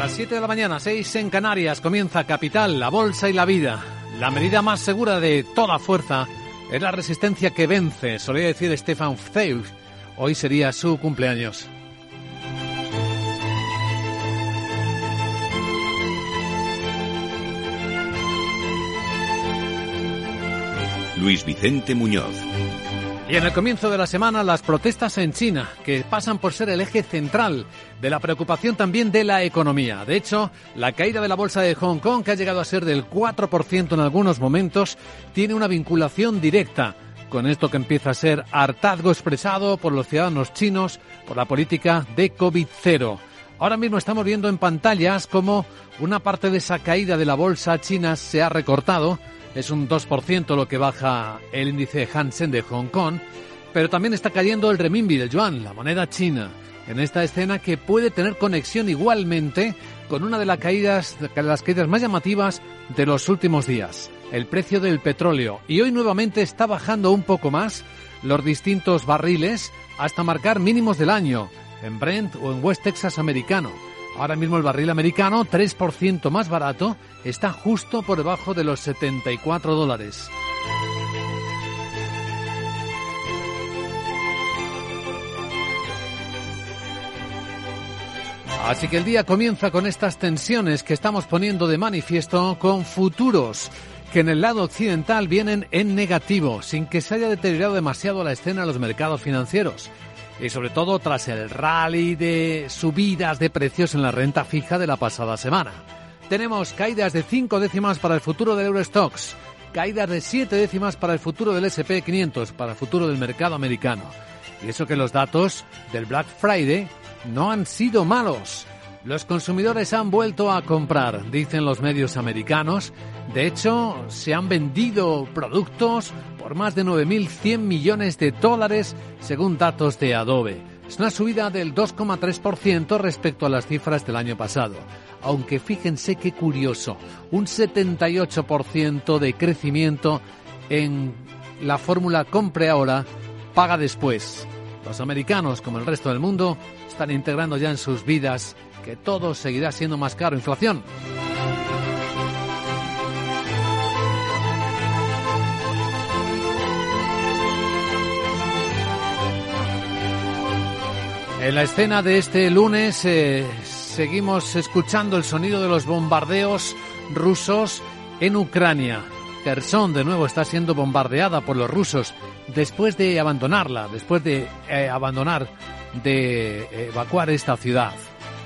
Las 7 de la mañana, 6 en Canarias, comienza Capital, la Bolsa y la Vida. La medida más segura de toda fuerza es la resistencia que vence, solía decir Stefan Zweig. Hoy sería su cumpleaños. Luis Vicente Muñoz. Y en el comienzo de la semana, las protestas en China, que pasan por ser el eje central de la preocupación también de la economía. De hecho, la caída de la bolsa de Hong Kong, que ha llegado a ser del 4% en algunos momentos, tiene una vinculación directa con esto que empieza a ser hartazgo expresado por los ciudadanos chinos por la política de COVID-0. Ahora mismo estamos viendo en pantallas cómo una parte de esa caída de la bolsa china se ha recortado es un 2% lo que baja el índice Hansen de Hong Kong, pero también está cayendo el renminbi del yuan, la moneda china, en esta escena que puede tener conexión igualmente con una de las caídas, las caídas más llamativas de los últimos días, el precio del petróleo. Y hoy nuevamente está bajando un poco más los distintos barriles hasta marcar mínimos del año en Brent o en West Texas americano. Ahora mismo el barril americano, 3% más barato, está justo por debajo de los 74 dólares. Así que el día comienza con estas tensiones que estamos poniendo de manifiesto con futuros que en el lado occidental vienen en negativo, sin que se haya deteriorado demasiado la escena de los mercados financieros y sobre todo tras el rally de subidas de precios en la renta fija de la pasada semana. Tenemos caídas de 5 décimas para el futuro del Eurostox, caídas de 7 décimas para el futuro del SP500, para el futuro del mercado americano. Y eso que los datos del Black Friday no han sido malos. Los consumidores han vuelto a comprar, dicen los medios americanos. De hecho, se han vendido productos por más de 9.100 millones de dólares, según datos de Adobe. Es una subida del 2,3% respecto a las cifras del año pasado. Aunque fíjense qué curioso, un 78% de crecimiento en la fórmula compre ahora, paga después. Los americanos, como el resto del mundo, están integrando ya en sus vidas que todo seguirá siendo más caro. Inflación. En la escena de este lunes eh, seguimos escuchando el sonido de los bombardeos rusos en Ucrania. Kherson de nuevo está siendo bombardeada por los rusos después de abandonarla, después de eh, abandonar, de evacuar esta ciudad.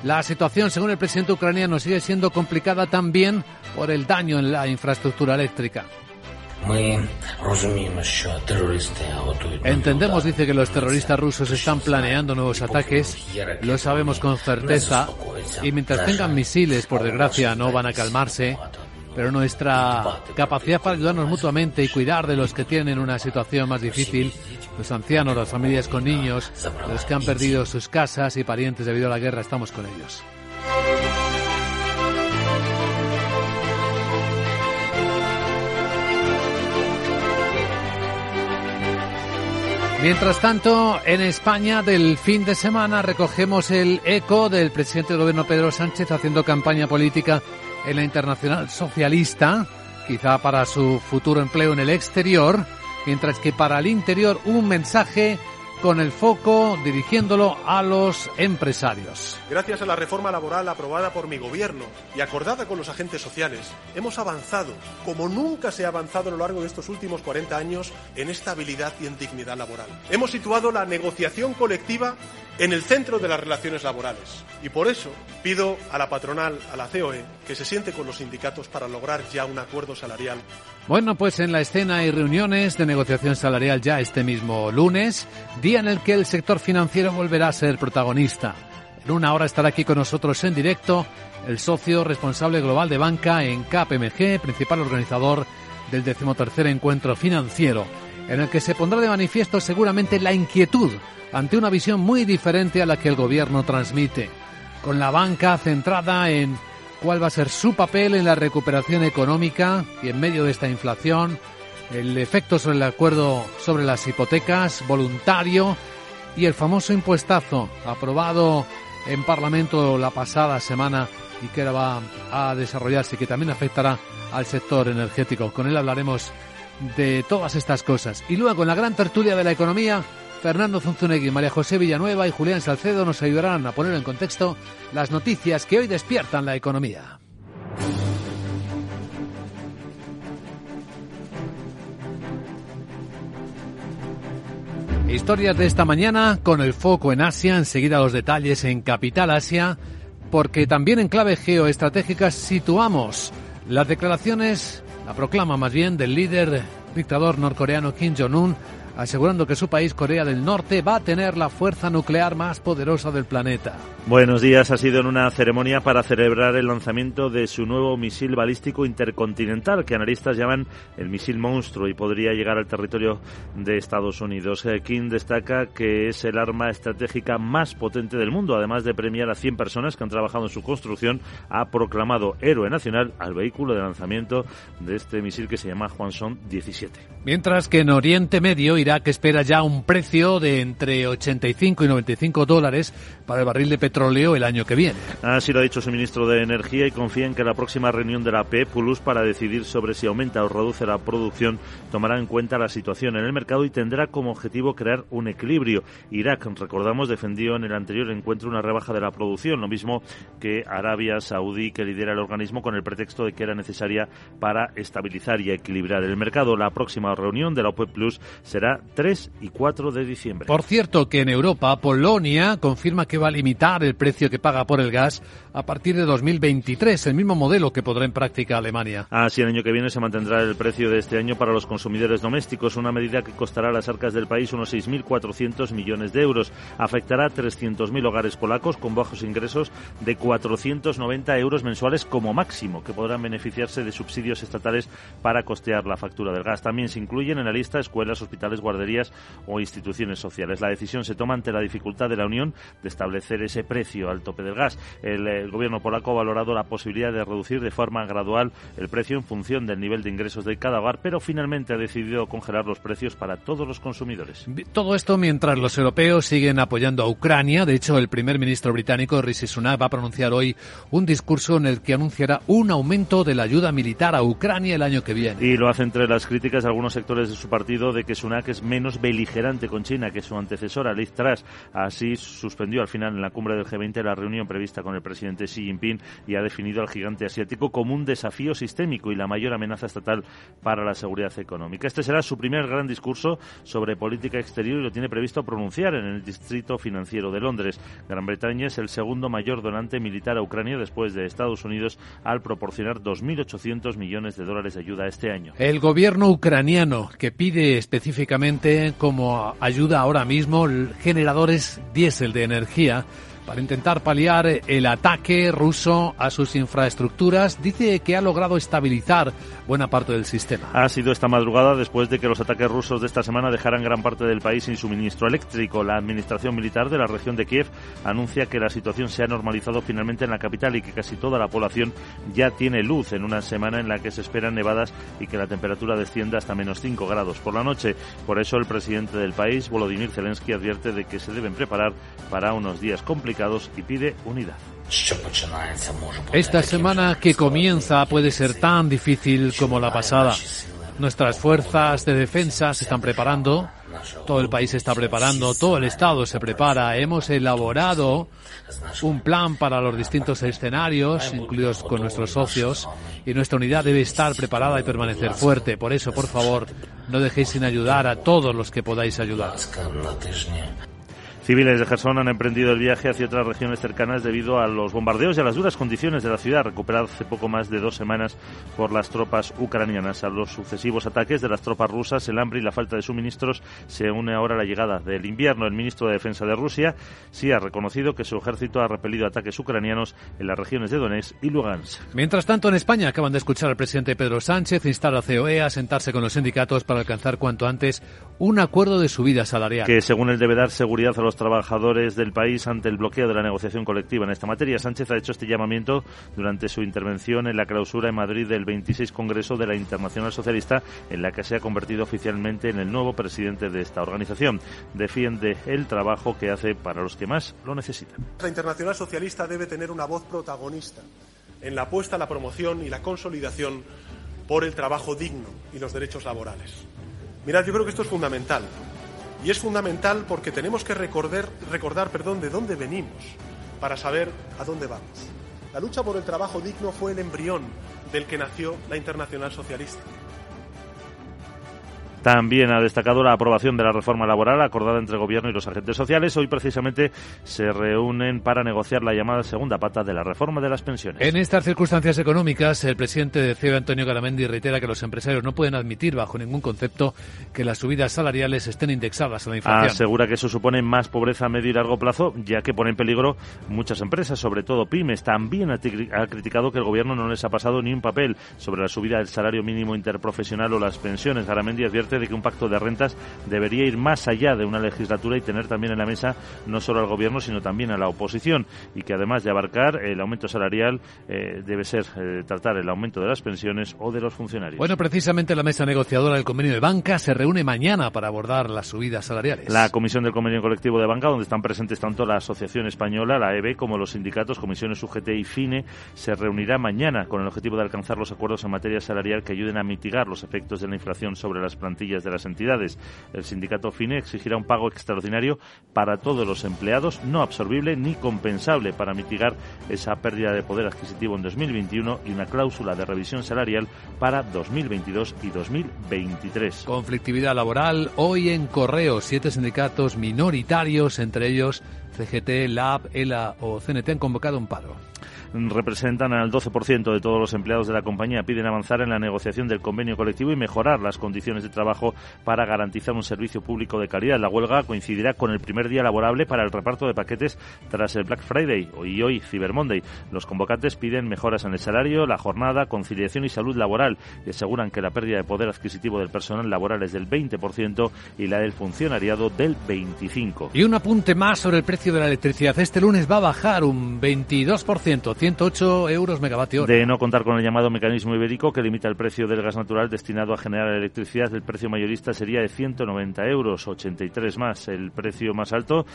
La situación, según el presidente ucraniano, sigue siendo complicada también por el daño en la infraestructura eléctrica. Entendemos, dice, que los terroristas rusos están planeando nuevos ataques, lo sabemos con certeza, y mientras tengan misiles, por desgracia, no van a calmarse, pero nuestra capacidad para ayudarnos mutuamente y cuidar de los que tienen una situación más difícil los ancianos, las familias con niños, los que han perdido sus casas y parientes debido a la guerra, estamos con ellos. Mientras tanto, en España del fin de semana recogemos el eco del presidente del gobierno Pedro Sánchez haciendo campaña política en la Internacional Socialista, quizá para su futuro empleo en el exterior mientras que para el interior un mensaje con el foco dirigiéndolo a los empresarios. Gracias a la reforma laboral aprobada por mi gobierno y acordada con los agentes sociales, hemos avanzado, como nunca se ha avanzado a lo largo de estos últimos 40 años, en estabilidad y en dignidad laboral. Hemos situado la negociación colectiva en el centro de las relaciones laborales. Y por eso pido a la patronal, a la COE, que se siente con los sindicatos para lograr ya un acuerdo salarial. Bueno, pues en la escena hay reuniones de negociación salarial ya este mismo lunes, día en el que el sector financiero volverá a ser protagonista. En una hora estará aquí con nosotros en directo el socio responsable global de banca en KPMG, principal organizador del decimotercer encuentro financiero, en el que se pondrá de manifiesto seguramente la inquietud ante una visión muy diferente a la que el gobierno transmite, con la banca centrada en cuál va a ser su papel en la recuperación económica y en medio de esta inflación, el efecto sobre el acuerdo sobre las hipotecas voluntario y el famoso impuestazo aprobado en Parlamento la pasada semana y que ahora va a desarrollarse y que también afectará al sector energético. Con él hablaremos de todas estas cosas. Y luego en la gran tertulia de la economía, Fernando Zunzunegui, María José Villanueva y Julián Salcedo nos ayudarán a poner en contexto las noticias que hoy despiertan la economía. Historias de esta mañana con el foco en Asia, enseguida los detalles en Capital Asia, porque también en clave geoestratégica situamos las declaraciones, la proclama más bien del líder dictador norcoreano Kim Jong-un asegurando que su país, Corea del Norte, va a tener la fuerza nuclear más poderosa del planeta. Buenos días. Ha sido en una ceremonia para celebrar el lanzamiento de su nuevo misil balístico intercontinental, que analistas llaman el misil monstruo y podría llegar al territorio de Estados Unidos. Eh, Kim destaca que es el arma estratégica más potente del mundo. Además de premiar a 100 personas que han trabajado en su construcción, ha proclamado héroe nacional al vehículo de lanzamiento de este misil que se llama Hwasong 17. Mientras que en Oriente Medio, Irak espera ya un precio de entre 85 y 95 dólares para el barril de petróleo el año que viene. Así lo ha dicho su ministro de Energía y confía en que la próxima reunión de la PE Plus para decidir sobre si aumenta o reduce la producción tomará en cuenta la situación en el mercado y tendrá como objetivo crear un equilibrio. Irak, recordamos, defendió en el anterior encuentro una rebaja de la producción, lo mismo que Arabia Saudí, que lidera el organismo con el pretexto de que era necesaria para estabilizar y equilibrar el mercado. La próxima reunión de la OPEP Plus será 3 y 4 de diciembre. Por cierto, que en Europa, Polonia confirma que va a limitar el precio que paga por el gas a partir de 2023, el mismo modelo que podrá en práctica Alemania. Así, el año que viene se mantendrá el precio de este año para los consumidores domésticos, una medida que costará a las arcas del país unos 6.400 millones de euros. Afectará a 300.000 hogares polacos con bajos ingresos de 490 euros mensuales como máximo, que podrán beneficiarse de subsidios estatales para costear la factura del gas. También se incluyen en la lista escuelas, hospitales, guarderías o instituciones sociales. La decisión se toma ante la dificultad de la Unión de establecer ese precio al tope del gas. El, el gobierno polaco ha valorado la posibilidad de reducir de forma gradual el precio en función del nivel de ingresos de cada hogar, pero finalmente ha decidido congelar los precios para todos los consumidores. Todo esto mientras los europeos siguen apoyando a Ucrania. De hecho, el primer ministro británico Rishi Sunak va a pronunciar hoy un discurso en el que anunciará un aumento de la ayuda militar a Ucrania el año que viene. Y lo hace entre las críticas de algunos sectores de su partido de que Sunak es menos beligerante con China que su antecesora Liz Truss. Así suspendió al final en la cumbre del G20 la reunión prevista con el presidente Xi Jinping y ha definido al gigante asiático como un desafío sistémico y la mayor amenaza estatal para la seguridad económica. Este será su primer gran discurso sobre política exterior y lo tiene previsto pronunciar en el Distrito Financiero de Londres. Gran Bretaña es el segundo mayor donante militar a Ucrania después de Estados Unidos al proporcionar 2.800 millones de dólares de ayuda este año. El gobierno ucraniano que pide específicamente como ayuda ahora mismo generadores diésel de energía para intentar paliar el ataque ruso a sus infraestructuras. Dice que ha logrado estabilizar buena parte del sistema. Ha sido esta madrugada después de que los ataques rusos de esta semana dejaran gran parte del país sin suministro eléctrico. La administración militar de la región de Kiev anuncia que la situación se ha normalizado finalmente en la capital y que casi toda la población ya tiene luz en una semana en la que se esperan nevadas y que la temperatura descienda hasta menos 5 grados por la noche. Por eso el presidente del país, Volodymyr Zelensky, advierte de que se deben preparar para unos días complicados y pide unidad. Esta semana que comienza puede ser tan difícil como la pasada. Nuestras fuerzas de defensa se están preparando, todo el país se está preparando, todo el Estado se prepara. Hemos elaborado un plan para los distintos escenarios, incluidos con nuestros socios, y nuestra unidad debe estar preparada y permanecer fuerte. Por eso, por favor, no dejéis sin ayudar a todos los que podáis ayudar. Civiles de Gerson han emprendido el viaje hacia otras regiones cercanas debido a los bombardeos y a las duras condiciones de la ciudad, recuperada hace poco más de dos semanas por las tropas ucranianas. A los sucesivos ataques de las tropas rusas, el hambre y la falta de suministros se une ahora la llegada del invierno. El ministro de Defensa de Rusia sí ha reconocido que su ejército ha repelido ataques ucranianos en las regiones de Donetsk y Lugansk. Mientras tanto, en España acaban de escuchar al presidente Pedro Sánchez instar a COE a sentarse con los sindicatos para alcanzar cuanto antes un acuerdo de subida salarial. Que según él debe dar seguridad a los trabajadores del país ante el bloqueo de la negociación colectiva en esta materia. Sánchez ha hecho este llamamiento durante su intervención en la clausura en Madrid del 26 Congreso de la Internacional Socialista, en la que se ha convertido oficialmente en el nuevo presidente de esta organización. Defiende el trabajo que hace para los que más lo necesitan. La Internacional Socialista debe tener una voz protagonista en la apuesta, la promoción y la consolidación por el trabajo digno y los derechos laborales. Mirad, yo creo que esto es fundamental. Y es fundamental porque tenemos que recordar, recordar perdón, de dónde venimos para saber a dónde vamos. La lucha por el trabajo digno fue el embrión del que nació la Internacional Socialista. También ha destacado la aprobación de la reforma laboral acordada entre el Gobierno y los agentes sociales. Hoy precisamente se reúnen para negociar la llamada segunda pata de la reforma de las pensiones. En estas circunstancias económicas, el presidente de CEB, Antonio Garamendi, reitera que los empresarios no pueden admitir bajo ningún concepto que las subidas salariales estén indexadas a la inflación. Asegura que eso supone más pobreza a medio y largo plazo, ya que pone en peligro muchas empresas, sobre todo pymes. También ha, ha criticado que el Gobierno no les ha pasado ni un papel sobre la subida del salario mínimo interprofesional o las pensiones. Garamendi advierte de que un pacto de rentas debería ir más allá de una legislatura y tener también en la mesa no solo al gobierno sino también a la oposición y que además de abarcar el aumento salarial eh, debe ser eh, tratar el aumento de las pensiones o de los funcionarios. Bueno, precisamente la mesa negociadora del convenio de banca se reúne mañana para abordar las subidas salariales. La comisión del convenio colectivo de banca donde están presentes tanto la Asociación Española, la EB, como los sindicatos, comisiones UGT y FINE se reunirá mañana con el objetivo de alcanzar los acuerdos en materia salarial que ayuden a mitigar los efectos de la inflación sobre las plantillas de las entidades. El sindicato FINE exigirá un pago extraordinario para todos los empleados, no absorbible ni compensable, para mitigar esa pérdida de poder adquisitivo en 2021 y una cláusula de revisión salarial para 2022 y 2023. Conflictividad laboral hoy en Correo. Siete sindicatos minoritarios, entre ellos CGT, LAB, ELA o CNT, han convocado un paro representan al 12% de todos los empleados de la compañía. Piden avanzar en la negociación del convenio colectivo y mejorar las condiciones de trabajo para garantizar un servicio público de calidad. La huelga coincidirá con el primer día laborable para el reparto de paquetes tras el Black Friday y hoy Cyber Monday. Los convocantes piden mejoras en el salario, la jornada, conciliación y salud laboral y aseguran que la pérdida de poder adquisitivo del personal laboral es del 20% y la del funcionariado del 25%. Y un apunte más sobre el precio de la electricidad. Este lunes va a bajar un 22%. 108 euros megavatio De no contar con el llamado mecanismo ibérico que limita el precio del gas natural destinado a generar electricidad, el precio mayorista sería de 190 euros, 83 más. El precio más alto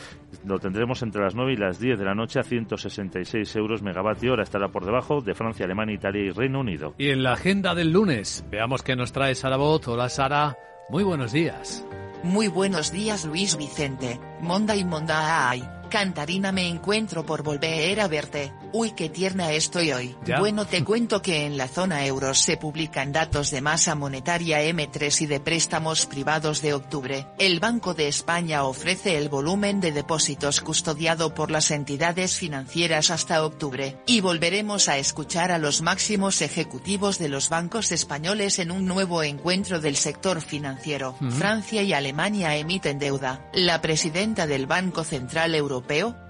lo tendremos entre las 9 y las 10 de la noche a 166 euros megavatio hora. Estará por debajo de Francia, Alemania, Italia y Reino Unido. Y en la agenda del lunes, veamos qué nos trae Sara Bot. Hola Sara, muy buenos días. Muy buenos días Luis Vicente, Monda y Monda ay. Cantarina me encuentro por volver a verte, uy qué tierna estoy hoy. Bueno te cuento que en la zona euro se publican datos de masa monetaria M3 y de préstamos privados de octubre. El Banco de España ofrece el volumen de depósitos custodiado por las entidades financieras hasta octubre, y volveremos a escuchar a los máximos ejecutivos de los bancos españoles en un nuevo encuentro del sector financiero. Francia y Alemania emiten deuda. La presidenta del Banco Central Europeo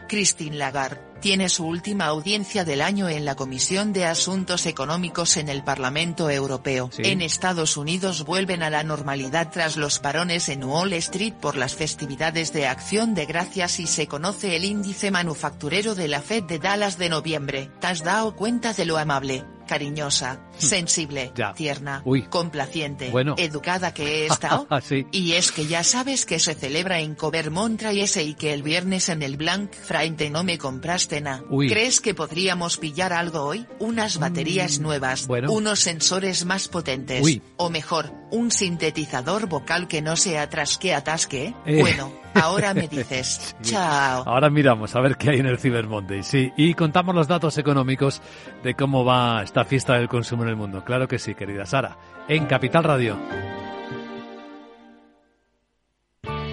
Christine Lagarde, tiene su última audiencia del año en la Comisión de Asuntos Económicos en el Parlamento Europeo. En Estados Unidos vuelven a la normalidad tras los parones en Wall Street por las festividades de Acción de Gracias y se conoce el índice manufacturero de la Fed de Dallas de noviembre. ¿Te has dado cuenta de lo amable? Cariñosa, hmm. sensible, tierna, complaciente, educada que he estado. Y es que ya sabes que se celebra en Covermont y ese y que el viernes en el Blank Friday no me compraste nada. ¿Crees que podríamos pillar algo hoy? Unas baterías mm, nuevas, unos sensores más potentes, o mejor, un sintetizador vocal que no se atrasque atasque. Eh. Bueno, ahora me dices, chao. Ahora miramos a ver qué hay en el Cyber Monday, sí, y contamos los datos económicos de cómo va esta fiesta del consumo en el mundo. Claro que sí, querida Sara. En Capital Radio.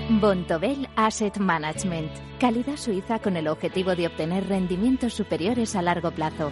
Bontobel Asset Management. Calidad suiza con el objetivo de obtener rendimientos superiores a largo plazo.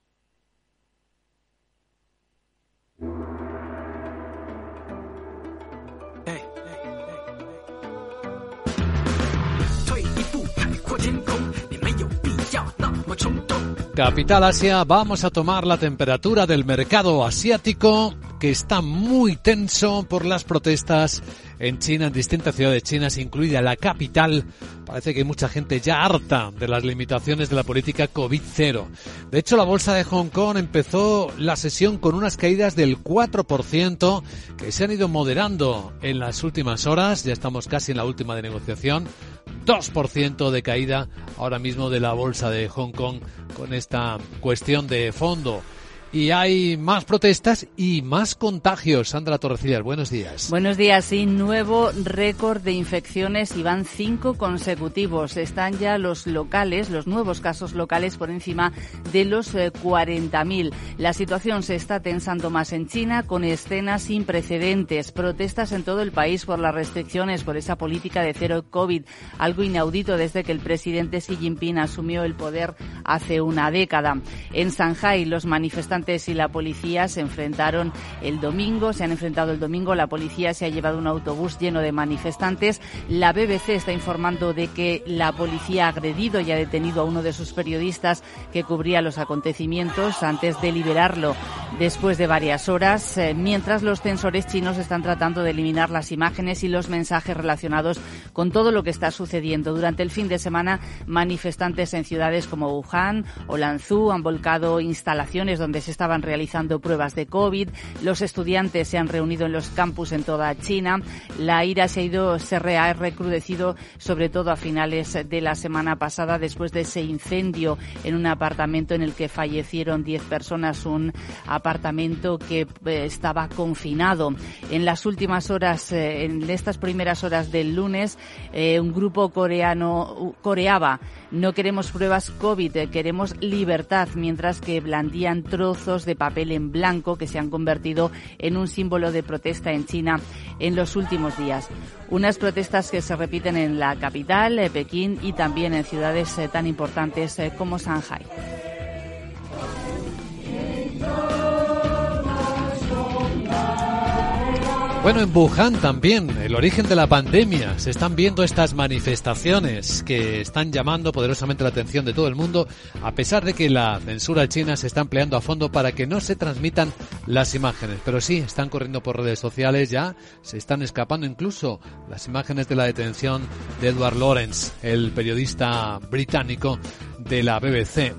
Capital Asia, vamos a tomar la temperatura del mercado asiático que está muy tenso por las protestas en China, en distintas ciudades chinas, incluida la capital. Parece que hay mucha gente ya harta de las limitaciones de la política COVID-0. De hecho, la bolsa de Hong Kong empezó la sesión con unas caídas del 4% que se han ido moderando en las últimas horas. Ya estamos casi en la última de negociación. 2% de caída ahora mismo de la bolsa de Hong Kong con esta cuestión de fondo. Y hay más protestas y más contagios. Sandra Torrecillas, buenos días. Buenos días. Sí, nuevo récord de infecciones y van cinco consecutivos. Están ya los locales, los nuevos casos locales por encima de los 40.000. Eh, La situación se está tensando más en China con escenas sin precedentes. Protestas en todo el país por las restricciones, por esa política de cero COVID. Algo inaudito desde que el presidente Xi Jinping asumió el poder hace una década. En Shanghai, los manifestantes y la policía se enfrentaron el domingo, se han enfrentado el domingo, la policía se ha llevado un autobús lleno de manifestantes. La BBC está informando de que la policía ha agredido y ha detenido a uno de sus periodistas que cubría los acontecimientos antes de liberarlo después de varias horas, eh, mientras los censores chinos están tratando de eliminar las imágenes y los mensajes relacionados con todo lo que está sucediendo. Durante el fin de semana, manifestantes en ciudades como Wuhan o Lanzhou han volcado instalaciones donde se estaban realizando pruebas de COVID. Los estudiantes se han reunido en los campus en toda China. La ira se ha ido, se ha recrudecido sobre todo a finales de la semana pasada después de ese incendio en un apartamento en el que fallecieron 10 personas, un apartamento que eh, estaba confinado. En las últimas horas, eh, en estas primeras horas del lunes, eh, un grupo coreano coreaba no queremos pruebas COVID, queremos libertad, mientras que blandían trozos de papel en blanco que se han convertido en un símbolo de protesta en China en los últimos días. Unas protestas que se repiten en la capital, eh, Pekín, y también en ciudades eh, tan importantes eh, como Shanghai. Bueno, en Wuhan también, el origen de la pandemia. Se están viendo estas manifestaciones que están llamando poderosamente la atención de todo el mundo, a pesar de que la censura china se está empleando a fondo para que no se transmitan las imágenes. Pero sí, están corriendo por redes sociales ya, se están escapando incluso las imágenes de la detención de Edward Lawrence, el periodista británico de la BBC.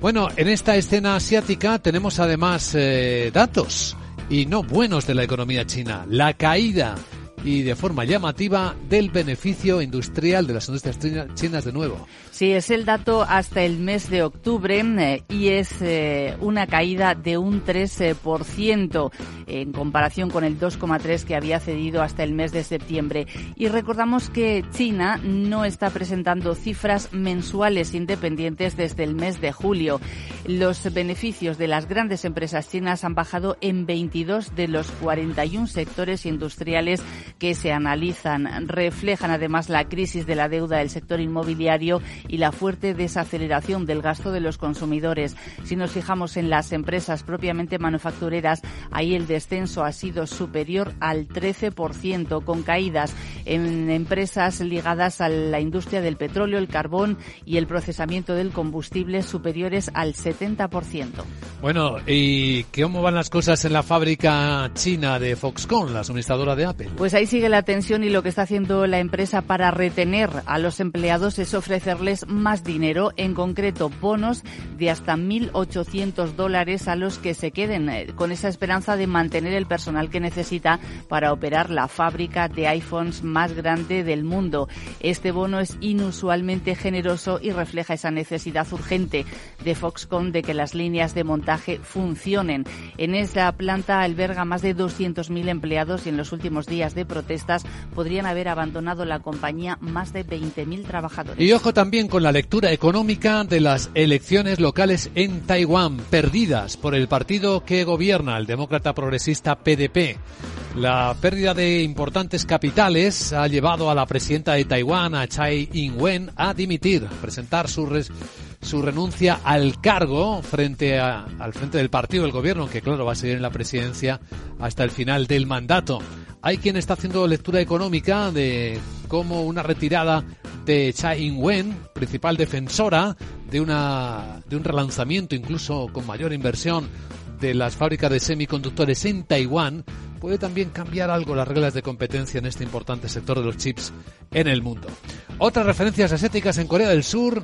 Bueno, en esta escena asiática tenemos además eh, datos y no buenos de la economía china. La caída y de forma llamativa del beneficio industrial de las industrias chinas de nuevo. Sí, es el dato hasta el mes de octubre eh, y es eh, una caída de un 13% en comparación con el 2,3% que había cedido hasta el mes de septiembre. Y recordamos que China no está presentando cifras mensuales independientes desde el mes de julio. Los beneficios de las grandes empresas chinas han bajado en 22 de los 41 sectores industriales que se analizan. Reflejan además la crisis de la deuda del sector inmobiliario y la fuerte desaceleración del gasto de los consumidores. Si nos fijamos en las empresas propiamente manufactureras, ahí el descenso ha sido superior al 13%, con caídas en empresas ligadas a la industria del petróleo, el carbón y el procesamiento del combustible superiores al 70%. Bueno, ¿y cómo van las cosas en la fábrica china de Foxconn, la suministradora de Apple? Pues ahí sigue la tensión y lo que está haciendo la empresa para retener a los empleados es ofrecerles más dinero, en concreto bonos de hasta 1.800 dólares a los que se queden, eh, con esa esperanza de mantener el personal que necesita para operar la fábrica de iPhones más grande del mundo. Este bono es inusualmente generoso y refleja esa necesidad urgente de Foxconn de que las líneas de montaje funcionen. En esa planta alberga más de 200.000 empleados y en los últimos días de protestas podrían haber abandonado la compañía más de 20.000 trabajadores. Y ojo también con la lectura económica de las elecciones locales en Taiwán, perdidas por el partido que gobierna, el demócrata progresista PDP. La pérdida de importantes capitales ha llevado a la presidenta de Taiwán, a Tsai Ing-wen, a dimitir, presentar su, su renuncia al cargo frente al frente del partido del gobierno, que claro va a seguir en la presidencia hasta el final del mandato. Hay quien está haciendo lectura económica de cómo una retirada de Tsai Ing-wen, principal defensora de una de un relanzamiento incluso con mayor inversión de las fábricas de semiconductores en Taiwán puede también cambiar algo las reglas de competencia en este importante sector de los chips en el mundo. Otras referencias asiáticas en Corea del Sur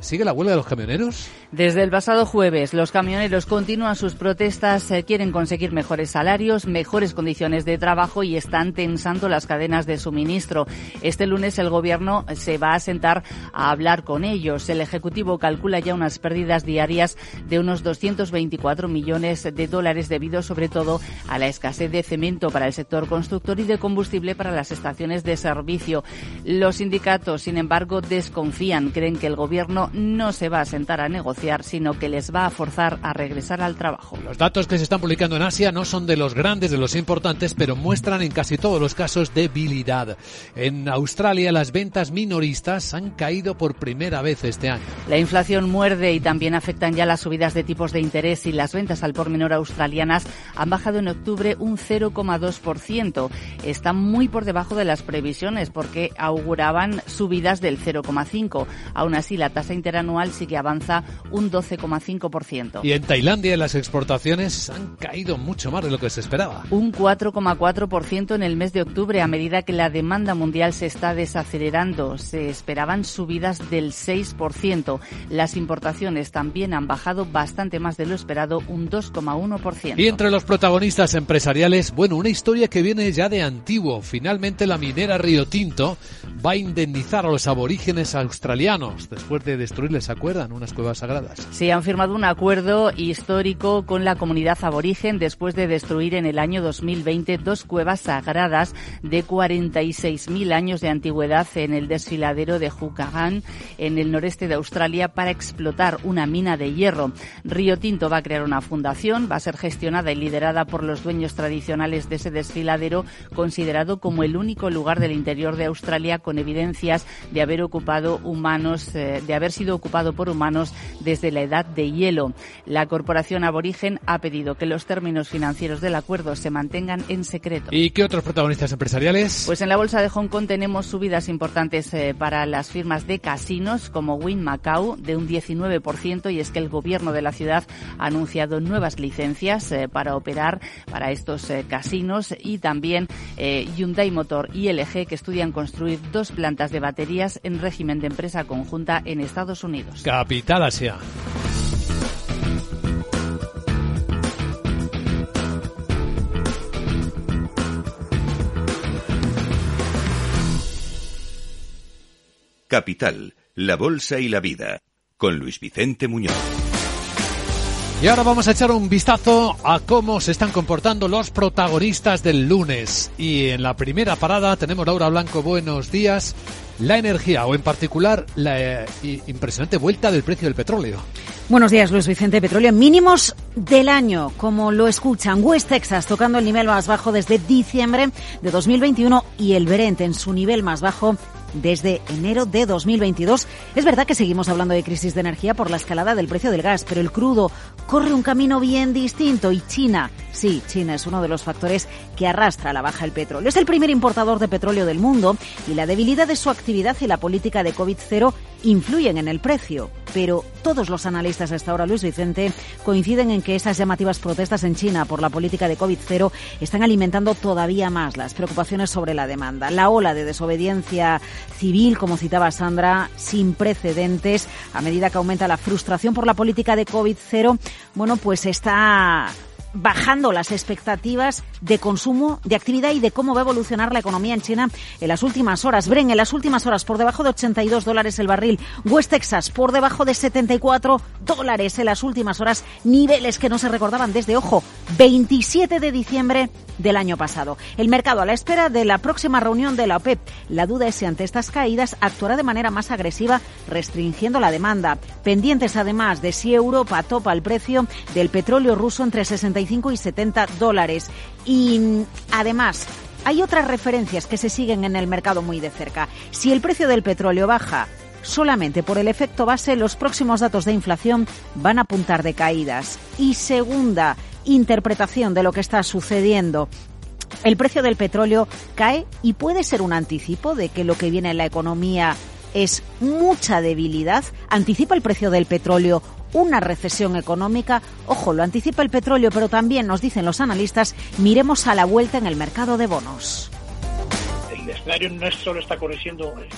¿Sigue la huelga de los camioneros? Desde el pasado jueves, los camioneros continúan sus protestas, eh, quieren conseguir mejores salarios, mejores condiciones de trabajo y están tensando las cadenas de suministro. Este lunes el gobierno se va a sentar a hablar con ellos. El Ejecutivo calcula ya unas pérdidas diarias de unos 224 millones de dólares debido sobre todo a la escasez de cemento para el sector constructor y de combustible para las estaciones de servicio. Los sindicatos, sin embargo, desconfían, creen que el gobierno no se va a sentar a negociar, sino que les va a forzar a regresar al trabajo. Los datos que se están publicando en Asia no son de los grandes, de los importantes, pero muestran en casi todos los casos debilidad. En Australia las ventas minoristas han caído por primera vez este año. La inflación muerde y también afectan ya las subidas de tipos de interés y las ventas al por menor australianas han bajado en octubre un 0,2%. Están muy por debajo de las previsiones porque auguraban subidas del 0,5. Aún así, la tasa interanual sí que avanza un 12,5%. Y en Tailandia las exportaciones han caído mucho más de lo que se esperaba. Un 4,4% en el mes de octubre a medida que la demanda mundial se está desacelerando. Se esperaban subidas del 6%. Las importaciones también han bajado bastante más de lo esperado, un 2,1%. Y entre los protagonistas empresariales, bueno, una historia que viene ya de antiguo. Finalmente la minera Río Tinto va a indemnizar a los aborígenes australianos después de destruirles, ¿se acuerdan? Unas cuevas sagradas. Sí, han firmado un acuerdo histórico con la comunidad aborigen después de destruir en el año 2020 dos cuevas sagradas de 46.000 años de antigüedad en el desfiladero de Jukagan, en el noreste de Australia, para explotar una mina de hierro. Río Tinto va a crear una fundación, va a ser gestionada y liderada por los dueños tradicionales de ese desfiladero, considerado como el único lugar del interior de Australia con evidencias de haber ocupado humanos, eh, de haber sido ocupado por humanos desde la edad de hielo. La corporación aborigen ha pedido que los términos financieros del acuerdo se mantengan en secreto. ¿Y qué otros protagonistas empresariales? Pues en la bolsa de Hong Kong tenemos subidas importantes eh, para las firmas de casinos como Wynn Macau de un 19% y es que el gobierno de la ciudad ha anunciado nuevas licencias eh, para operar para estos eh, casinos y también Hyundai Motor y LG que estudian construir dos plantas de baterías en régimen de empresa conjunta en Estados Unidos. Capital Asia. Capital, la Bolsa y la Vida, con Luis Vicente Muñoz. Y ahora vamos a echar un vistazo a cómo se están comportando los protagonistas del lunes. Y en la primera parada tenemos Laura Blanco, buenos días la energía o en particular la eh, impresionante vuelta del precio del petróleo. Buenos días, Luis Vicente. Petróleo mínimos del año, como lo escuchan. West Texas tocando el nivel más bajo desde diciembre de 2021 y el Brent en su nivel más bajo desde enero de 2022. Es verdad que seguimos hablando de crisis de energía por la escalada del precio del gas, pero el crudo corre un camino bien distinto y China, sí, China es uno de los factores que arrastra a la baja el petróleo. Es el primer importador de petróleo del mundo y la debilidad de su actividad y la política de COVID-0 influyen en el precio, pero todos los analistas hasta ahora, Luis Vicente, coinciden en que esas llamativas protestas en China por la política de COVID-0 están alimentando todavía más las preocupaciones sobre la demanda. La ola de desobediencia civil, como citaba Sandra, sin precedentes, a medida que aumenta la frustración por la política de COVID-0, bueno, pues está bajando las expectativas de consumo, de actividad y de cómo va a evolucionar la economía en China en las últimas horas. Bren, en las últimas horas por debajo de 82 dólares el barril. West Texas por debajo de 74 dólares en las últimas horas. Niveles que no se recordaban desde, ojo, 27 de diciembre del año pasado. El mercado a la espera de la próxima reunión de la OPEP. La duda es si ante estas caídas actuará de manera más agresiva restringiendo la demanda. Pendientes además de si Europa topa el precio del petróleo ruso entre 65 y 70 dólares. Y además, hay otras referencias que se siguen en el mercado muy de cerca. Si el precio del petróleo baja solamente por el efecto base, los próximos datos de inflación van a apuntar de caídas. Y segunda interpretación de lo que está sucediendo. El precio del petróleo cae y puede ser un anticipo de que lo que viene en la economía es mucha debilidad. Anticipa el precio del petróleo una recesión económica. Ojo, lo anticipa el petróleo, pero también nos dicen los analistas, miremos a la vuelta en el mercado de bonos. El escenario no solo está corrigiendo eh,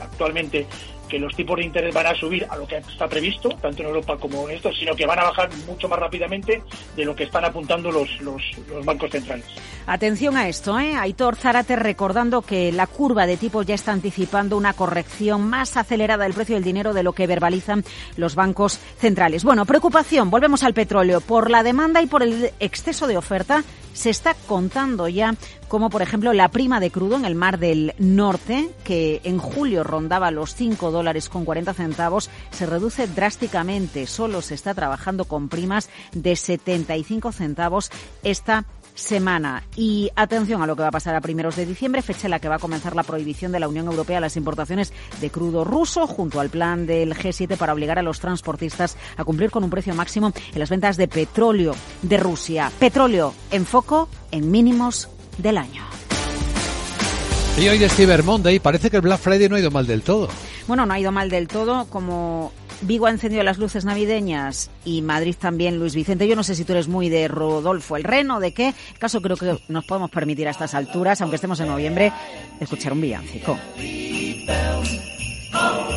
actualmente que los tipos de interés van a subir a lo que está previsto, tanto en Europa como en esto, sino que van a bajar mucho más rápidamente de lo que están apuntando los, los, bancos centrales. Atención a esto, ¿eh? Aitor Zárate recordando que la curva de tipos ya está anticipando una corrección más acelerada del precio del dinero de lo que verbalizan los bancos centrales. Bueno, preocupación, volvemos al petróleo, por la demanda y por el exceso de oferta se está contando ya como por ejemplo la prima de crudo en el Mar del Norte, que en julio rondaba los 5 dólares con 40 centavos, se reduce drásticamente. Solo se está trabajando con primas de 75 centavos esta semana. Y atención a lo que va a pasar a primeros de diciembre, fecha en la que va a comenzar la prohibición de la Unión Europea a las importaciones de crudo ruso, junto al plan del G7 para obligar a los transportistas a cumplir con un precio máximo en las ventas de petróleo de Rusia. Petróleo en foco en mínimos del año. Y hoy es Cyber Monday, parece que el Black Friday no ha ido mal del todo. Bueno, no ha ido mal del todo, como Vigo ha encendido las luces navideñas y Madrid también, Luis Vicente. Yo no sé si tú eres muy de Rodolfo el Reno, de qué. caso creo que nos podemos permitir a estas alturas, aunque estemos en noviembre, escuchar un villancico.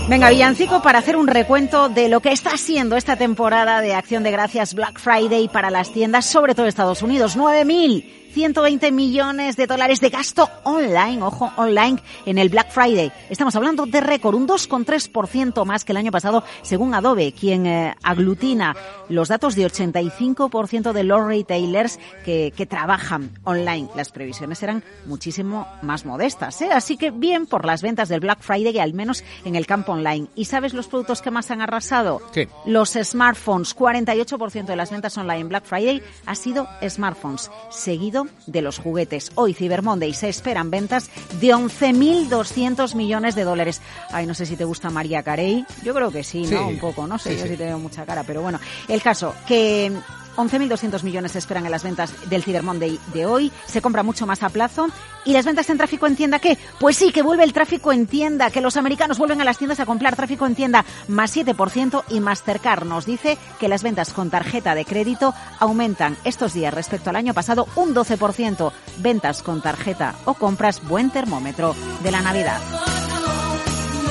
Venga, Villancico, para hacer un recuento de lo que está siendo esta temporada de Acción de Gracias Black Friday para las tiendas, sobre todo Estados Unidos. 9.000 120 millones de dólares de gasto online, ojo, online en el Black Friday. Estamos hablando de récord, un 2,3% más que el año pasado, según Adobe, quien eh, aglutina los datos de 85% de los retailers que, que, trabajan online. Las previsiones eran muchísimo más modestas, ¿eh? así que bien por las ventas del Black Friday, al menos en el campo online. ¿Y sabes los productos que más han arrasado? ¿Qué? Los smartphones. 48% de las ventas online en Black Friday ha sido smartphones, seguido de los juguetes. Hoy, Cyber Monday, se esperan ventas de 11.200 millones de dólares. Ay, no sé si te gusta María Carey. Yo creo que sí, ¿no? Un poco, no sé yo si te veo mucha cara, pero bueno. El caso, que 11.200 millones se esperan en las ventas del Cyber Monday de hoy. Se compra mucho más a plazo. ¿Y las ventas en tráfico en tienda qué? Pues sí, que vuelve el tráfico en tienda, que los americanos vuelven a las tiendas a comprar tráfico en tienda más 7% y Mastercard nos dice que las ventas con tarjeta de crédito aumentan estos días respecto al año pasado un 12%. Ventas con tarjeta o compras buen termómetro de la Navidad.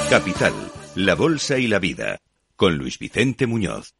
Capital, la Bolsa y la Vida, con Luis Vicente Muñoz.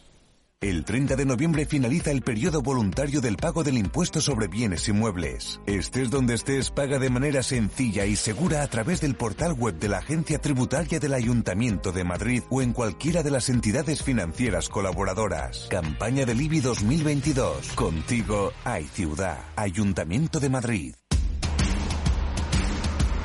El 30 de noviembre finaliza el periodo voluntario del pago del impuesto sobre bienes inmuebles. Estés donde estés, paga de manera sencilla y segura a través del portal web de la Agencia Tributaria del Ayuntamiento de Madrid o en cualquiera de las entidades financieras colaboradoras. Campaña del IBI 2022. Contigo hay ciudad. Ayuntamiento de Madrid.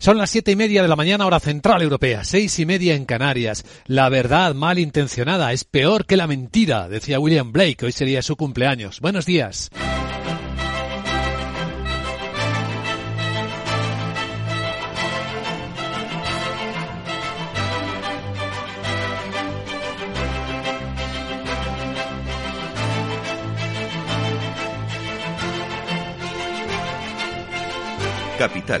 Son las siete y media de la mañana, hora central europea, seis y media en Canarias. La verdad malintencionada es peor que la mentira, decía William Blake. Hoy sería su cumpleaños. Buenos días. Capital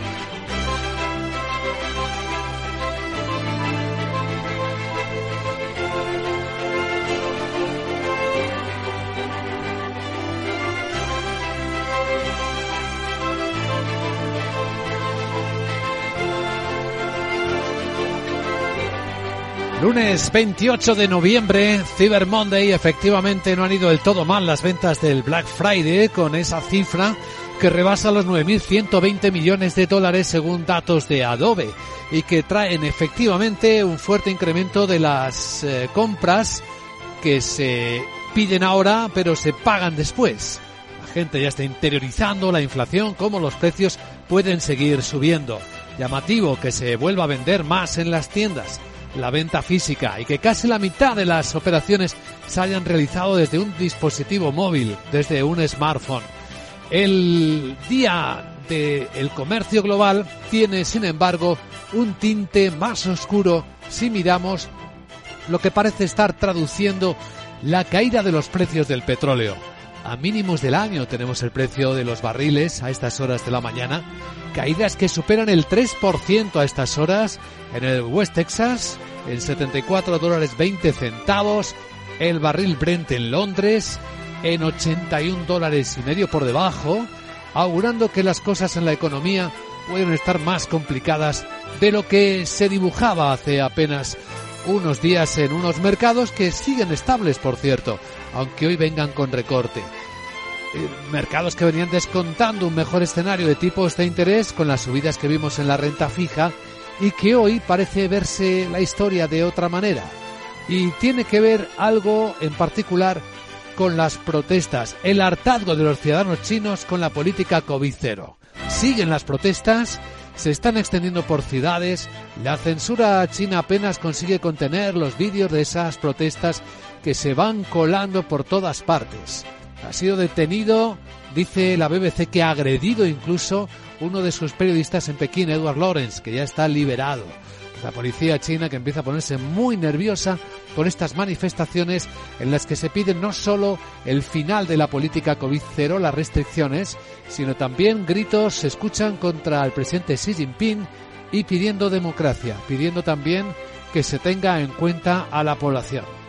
Lunes 28 de noviembre, Cyber Monday, efectivamente no han ido del todo mal las ventas del Black Friday con esa cifra que rebasa los 9.120 millones de dólares según datos de Adobe y que traen efectivamente un fuerte incremento de las eh, compras que se piden ahora pero se pagan después. La gente ya está interiorizando la inflación, cómo los precios pueden seguir subiendo. Llamativo que se vuelva a vender más en las tiendas la venta física y que casi la mitad de las operaciones se hayan realizado desde un dispositivo móvil, desde un smartphone. El día del comercio global tiene, sin embargo, un tinte más oscuro si miramos lo que parece estar traduciendo la caída de los precios del petróleo. A mínimos del año tenemos el precio de los barriles a estas horas de la mañana, caídas que superan el 3% a estas horas en el West Texas, en 74 dólares 20 centavos, el barril Brent en Londres, en 81 dólares y medio por debajo, augurando que las cosas en la economía pueden estar más complicadas de lo que se dibujaba hace apenas unos días en unos mercados que siguen estables, por cierto, aunque hoy vengan con recorte. Eh, mercados que venían descontando un mejor escenario de tipos de interés con las subidas que vimos en la renta fija y que hoy parece verse la historia de otra manera. Y tiene que ver algo en particular con las protestas, el hartazgo de los ciudadanos chinos con la política COVID-0. Siguen las protestas, se están extendiendo por ciudades, la censura china apenas consigue contener los vídeos de esas protestas que se van colando por todas partes. Ha sido detenido, dice la BBC que ha agredido incluso uno de sus periodistas en Pekín, Edward Lawrence, que ya está liberado. La policía china que empieza a ponerse muy nerviosa con estas manifestaciones en las que se pide no solo el final de la política COVID-0, las restricciones, sino también gritos se escuchan contra el presidente Xi Jinping y pidiendo democracia, pidiendo también que se tenga en cuenta a la población.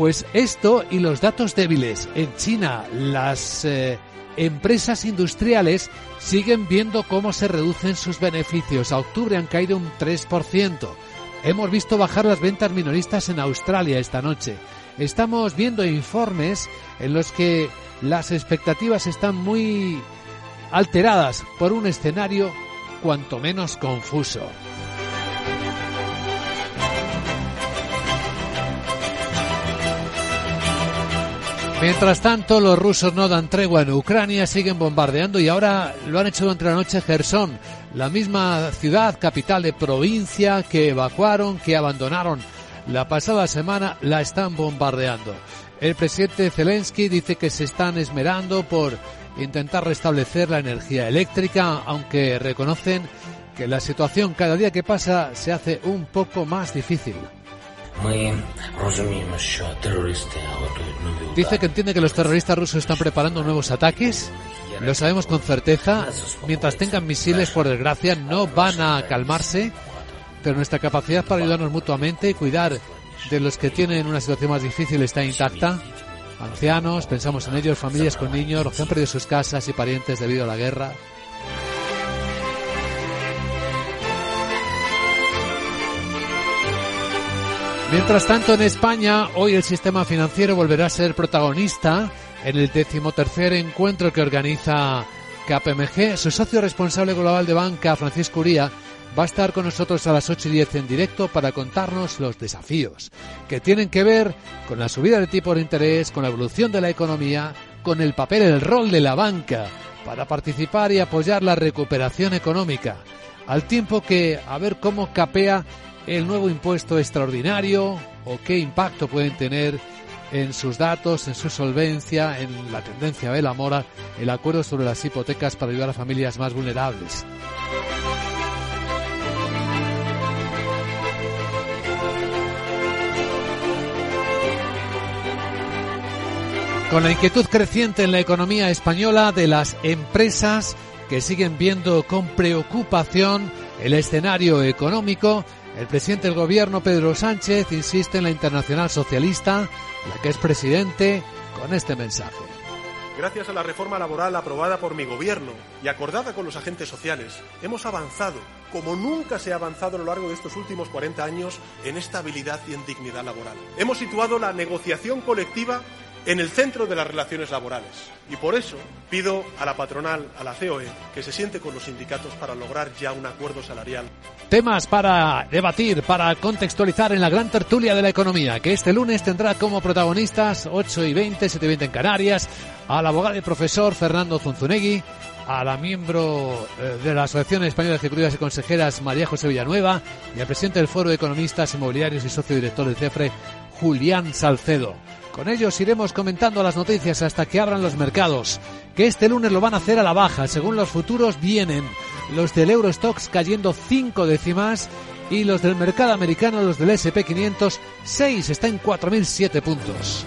Pues esto y los datos débiles en China, las eh, empresas industriales siguen viendo cómo se reducen sus beneficios. A octubre han caído un 3%. Hemos visto bajar las ventas minoristas en Australia esta noche. Estamos viendo informes en los que las expectativas están muy alteradas por un escenario cuanto menos confuso. Mientras tanto, los rusos no dan tregua en Ucrania, siguen bombardeando y ahora lo han hecho durante la noche Gerson, la misma ciudad, capital de provincia que evacuaron, que abandonaron la pasada semana, la están bombardeando. El presidente Zelensky dice que se están esmerando por intentar restablecer la energía eléctrica, aunque reconocen que la situación cada día que pasa se hace un poco más difícil. Dice que entiende que los terroristas rusos están preparando nuevos ataques. Lo sabemos con certeza. Mientras tengan misiles, por desgracia, no van a calmarse. Pero nuestra capacidad para ayudarnos mutuamente y cuidar de los que tienen una situación más difícil está intacta. Ancianos, pensamos en ellos, familias con niños, los que han perdido sus casas y parientes debido a la guerra. Mientras tanto, en España, hoy el sistema financiero volverá a ser protagonista en el decimotercer encuentro que organiza KPMG. Su socio responsable global de banca, Francisco Uría, va a estar con nosotros a las 8 y 10 en directo para contarnos los desafíos que tienen que ver con la subida de tipo de interés, con la evolución de la economía, con el papel, el rol de la banca para participar y apoyar la recuperación económica, al tiempo que a ver cómo capea el nuevo impuesto extraordinario o qué impacto pueden tener en sus datos, en su solvencia, en la tendencia de la mora, el acuerdo sobre las hipotecas para ayudar a familias más vulnerables. Con la inquietud creciente en la economía española de las empresas que siguen viendo con preocupación el escenario económico, el presidente del gobierno, Pedro Sánchez, insiste en la Internacional Socialista, la que es presidente, con este mensaje. Gracias a la reforma laboral aprobada por mi gobierno y acordada con los agentes sociales, hemos avanzado, como nunca se ha avanzado a lo largo de estos últimos 40 años, en estabilidad y en dignidad laboral. Hemos situado la negociación colectiva en el centro de las relaciones laborales. Y por eso pido a la patronal, a la COE, que se siente con los sindicatos para lograr ya un acuerdo salarial. Temas para debatir, para contextualizar en la gran tertulia de la economía, que este lunes tendrá como protagonistas 8 y 20, 7 y 20 en Canarias, al abogado y profesor Fernando Zunzunegui, a la miembro eh, de la Asociación Española de Ejecutivas y Consejeras María José Villanueva y al presidente del Foro de Economistas Inmobiliarios y socio director del CEFRE, Julián Salcedo. Con ellos iremos comentando las noticias hasta que abran los mercados, que este lunes lo van a hacer a la baja. Según los futuros vienen los del Eurostox cayendo cinco décimas y los del mercado americano, los del SP500, 6, está en 4.007 puntos.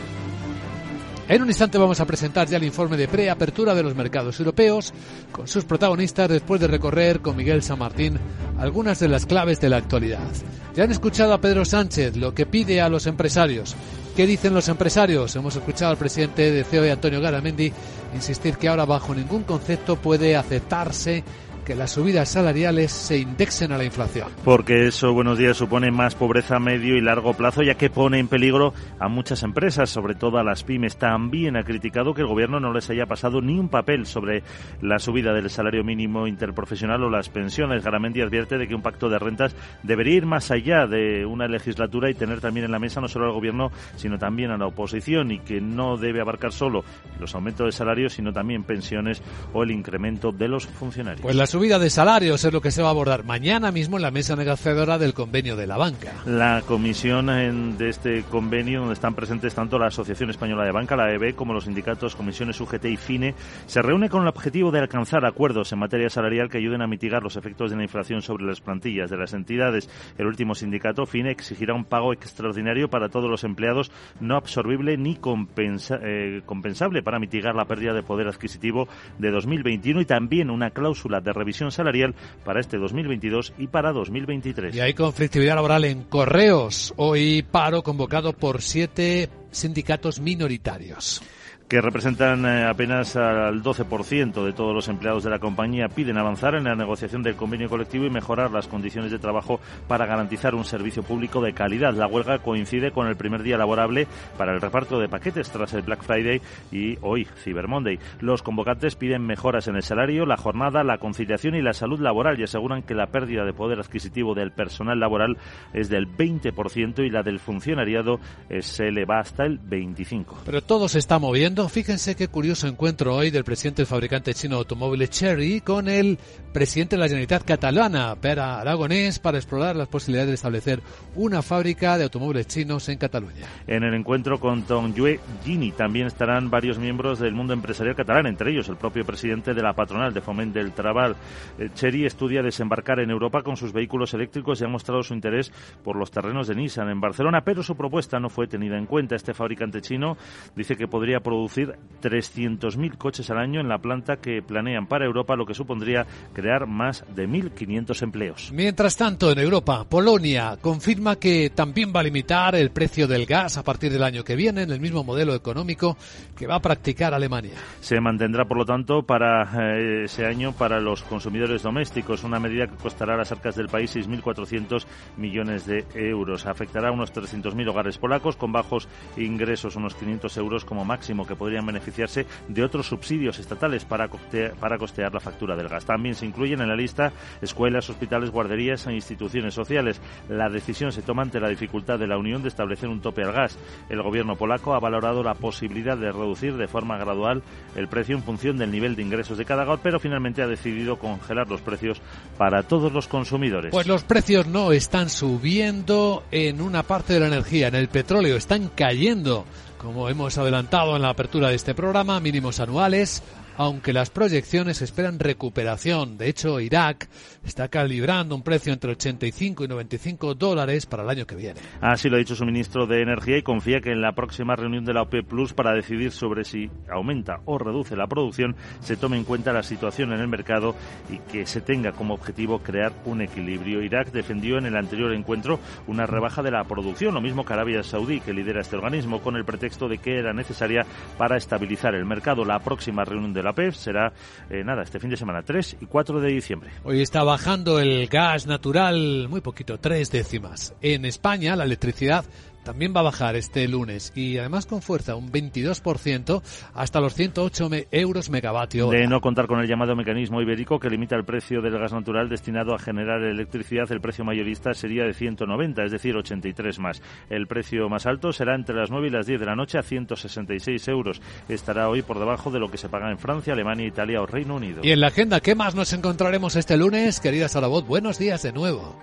En un instante vamos a presentar ya el informe de preapertura de los mercados europeos con sus protagonistas después de recorrer con Miguel San Martín algunas de las claves de la actualidad. Ya han escuchado a Pedro Sánchez lo que pide a los empresarios. ¿Qué dicen los empresarios? Hemos escuchado al presidente de COE, Antonio Garamendi, insistir que ahora bajo ningún concepto puede aceptarse que las subidas salariales se indexen a la inflación. Porque eso, buenos días, supone más pobreza a medio y largo plazo, ya que pone en peligro a muchas empresas, sobre todo a las pymes. También ha criticado que el gobierno no les haya pasado ni un papel sobre la subida del salario mínimo interprofesional o las pensiones. Garamendi advierte de que un pacto de rentas debería ir más allá de una legislatura y tener también en la mesa no solo al gobierno, sino también a la oposición y que no debe abarcar solo los aumentos de salarios, sino también pensiones o el incremento de los funcionarios. Pues subida de salarios es lo que se va a abordar mañana mismo en la mesa negociadora del convenio de la banca. La comisión de este convenio, donde están presentes tanto la Asociación Española de Banca, la EB, como los sindicatos, comisiones UGT y FINE, se reúne con el objetivo de alcanzar acuerdos en materia salarial que ayuden a mitigar los efectos de la inflación sobre las plantillas de las entidades. El último sindicato, FINE, exigirá un pago extraordinario para todos los empleados no absorbible ni eh, compensable para mitigar la pérdida de poder adquisitivo de 2021 y también una cláusula de revisión salarial para este 2022 y para 2023. Y hay conflictividad laboral en correos. Hoy paro convocado por siete sindicatos minoritarios que representan eh, apenas al 12% de todos los empleados de la compañía, piden avanzar en la negociación del convenio colectivo y mejorar las condiciones de trabajo para garantizar un servicio público de calidad. La huelga coincide con el primer día laborable para el reparto de paquetes tras el Black Friday y hoy, Cyber Monday. Los convocantes piden mejoras en el salario, la jornada, la conciliación y la salud laboral y aseguran que la pérdida de poder adquisitivo del personal laboral es del 20% y la del funcionariado se eleva hasta el 25%. Pero todo se está moviendo fíjense qué curioso encuentro hoy del presidente del fabricante chino de automóviles Cherry con el presidente de la Generalitat catalana, Pera Aragonés, para explorar las posibilidades de establecer una fábrica de automóviles chinos en Cataluña. En el encuentro con Tom Yue Gini también estarán varios miembros del mundo empresarial catalán, entre ellos el propio presidente de la patronal de Foment del Trabajo. Eh, Cherry estudia desembarcar en Europa con sus vehículos eléctricos y ha mostrado su interés por los terrenos de Nissan en Barcelona, pero su propuesta no fue tenida en cuenta. Este fabricante chino dice que podría producir producir 300.000 coches al año en la planta que planean para Europa, lo que supondría crear más de 1.500 empleos. Mientras tanto, en Europa, Polonia confirma que también va a limitar el precio del gas a partir del año que viene en el mismo modelo económico que va a practicar Alemania. Se mantendrá, por lo tanto, para eh, ese año para los consumidores domésticos, una medida que costará a las arcas del país 6.400 millones de euros. Afectará a unos 300.000 hogares polacos con bajos ingresos, unos 500 euros como máximo que podrían beneficiarse de otros subsidios estatales para costear, para costear la factura del gas. También se incluyen en la lista escuelas, hospitales, guarderías e instituciones sociales. La decisión se toma ante la dificultad de la Unión de establecer un tope al gas. El gobierno polaco ha valorado la posibilidad de reducir de forma gradual el precio en función del nivel de ingresos de cada hogar, pero finalmente ha decidido congelar los precios para todos los consumidores. Pues los precios no están subiendo en una parte de la energía, en el petróleo, están cayendo como hemos adelantado en la apertura de este programa, mínimos anuales aunque las proyecciones esperan recuperación. De hecho, Irak está calibrando un precio entre 85 y 95 dólares para el año que viene. Así lo ha dicho su ministro de Energía y confía que en la próxima reunión de la OPEP Plus para decidir sobre si aumenta o reduce la producción se tome en cuenta la situación en el mercado y que se tenga como objetivo crear un equilibrio. Irak defendió en el anterior encuentro una rebaja de la producción, lo mismo que Arabia Saudí, que lidera este organismo, con el pretexto de que era necesaria para estabilizar el mercado. La próxima reunión de la OPEP será, eh, nada, este fin de semana, 3 y 4 de diciembre. Hoy está bajando el gas natural muy poquito, tres décimas. En España la electricidad también va a bajar este lunes y además con fuerza un 22% hasta los 108 euros megavatio. De no contar con el llamado mecanismo ibérico que limita el precio del gas natural destinado a generar electricidad, el precio mayorista sería de 190, es decir, 83 más. El precio más alto será entre las 9 y las 10 de la noche a 166 euros. Estará hoy por debajo de lo que se paga en Francia, Alemania, Italia o Reino Unido. Y en la agenda, ¿qué más nos encontraremos este lunes? Querida Salabot, buenos días de nuevo.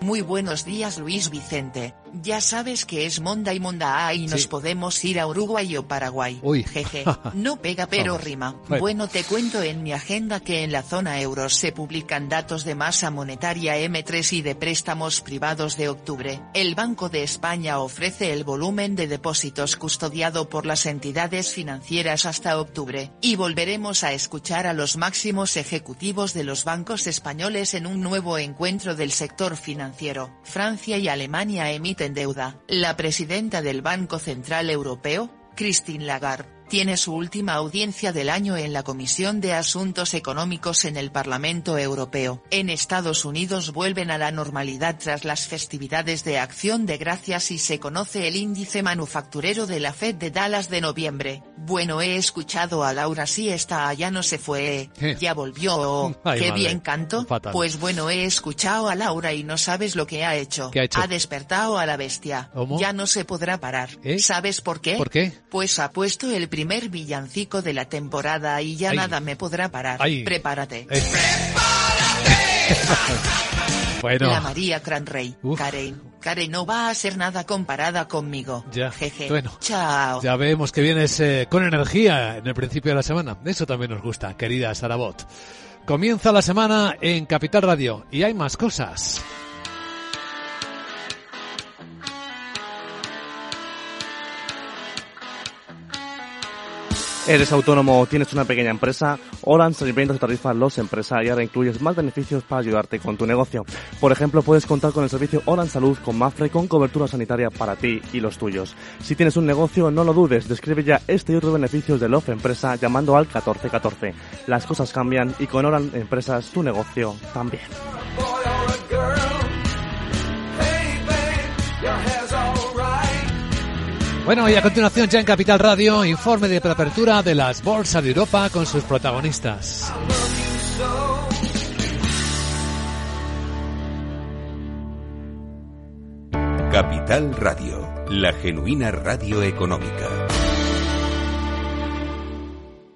Muy buenos días Luis Vicente. Ya sabes que es Monda y Monda y nos podemos ir a Uruguay o Paraguay. Uy. Jeje. No pega pero rima. Bueno. te cuento en mi agenda que en la zona euro se publican datos de masa monetaria M3 y de préstamos privados de octubre. El Banco de España ofrece el volumen de depósitos custodiado por las entidades financieras hasta octubre. Y volveremos a escuchar a los máximos ejecutivos de los bancos españoles en un nuevo encuentro del sector financiero Francia y Alemania emiten deuda. La presidenta del Banco Central Europeo, Christine Lagarde, tiene su última audiencia del año en la Comisión de Asuntos Económicos en el Parlamento Europeo. En Estados Unidos vuelven a la normalidad tras las festividades de Acción de Gracias y se conoce el índice manufacturero de la Fed de Dallas de noviembre. Bueno, he escuchado a Laura si está allá no se fue, Eh. ya volvió. Qué bien canto. Fatal. Pues bueno, he escuchado a Laura y no sabes lo que ha hecho. ¿Qué ha hecho? despertado a la bestia. ¿Cómo? Ya no se podrá parar. ¿Eh? ¿Sabes por qué? ¿Por qué? Pues ha puesto el primer villancico de la temporada y ya nada me podrá parar. Prepárate. Eh. Bueno. La María Cranrey. Uf. Karen. Karen no va a ser nada comparada conmigo. Ya. Jeje. Bueno. Chao. Ya vemos que vienes eh, con energía en el principio de la semana. Eso también nos gusta, querida Sarabot. Comienza la semana en Capital Radio y hay más cosas. Eres autónomo o tienes una pequeña empresa, Orange reinventa su tarifa Los Empresa y ahora incluyes más beneficios para ayudarte con tu negocio. Por ejemplo, puedes contar con el servicio Orange Salud con Mafre con cobertura sanitaria para ti y los tuyos. Si tienes un negocio, no lo dudes, describe ya este y otros beneficios de Love Empresa llamando al 1414. Las cosas cambian y con Orange Empresas tu negocio también. Bueno, y a continuación ya en Capital Radio, informe de preapertura de las bolsas de Europa con sus protagonistas. Capital Radio, la genuina radio económica.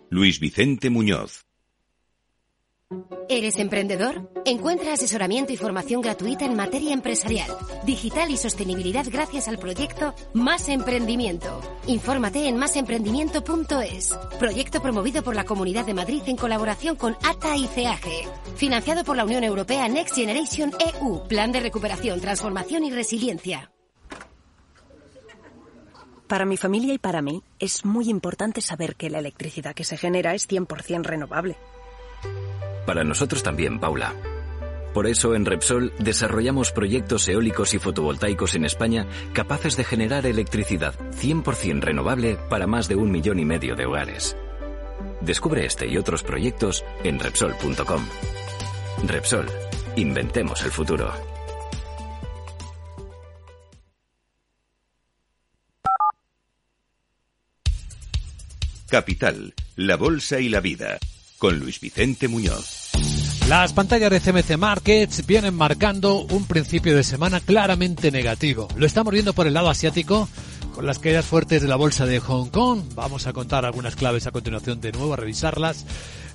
Luis Vicente Muñoz. ¿Eres emprendedor? Encuentra asesoramiento y formación gratuita en materia empresarial, digital y sostenibilidad gracias al proyecto Más Emprendimiento. Infórmate en másemprendimiento.es. Proyecto promovido por la Comunidad de Madrid en colaboración con ATA y CEAGE. Financiado por la Unión Europea Next Generation EU. Plan de recuperación, transformación y resiliencia. Para mi familia y para mí es muy importante saber que la electricidad que se genera es 100% renovable. Para nosotros también, Paula. Por eso en Repsol desarrollamos proyectos eólicos y fotovoltaicos en España capaces de generar electricidad 100% renovable para más de un millón y medio de hogares. Descubre este y otros proyectos en Repsol.com. Repsol, inventemos el futuro. Capital, la bolsa y la vida. Con Luis Vicente Muñoz. Las pantallas de CMC Markets vienen marcando un principio de semana claramente negativo. Lo estamos viendo por el lado asiático con las caídas fuertes de la bolsa de Hong Kong. Vamos a contar algunas claves a continuación de nuevo, a revisarlas.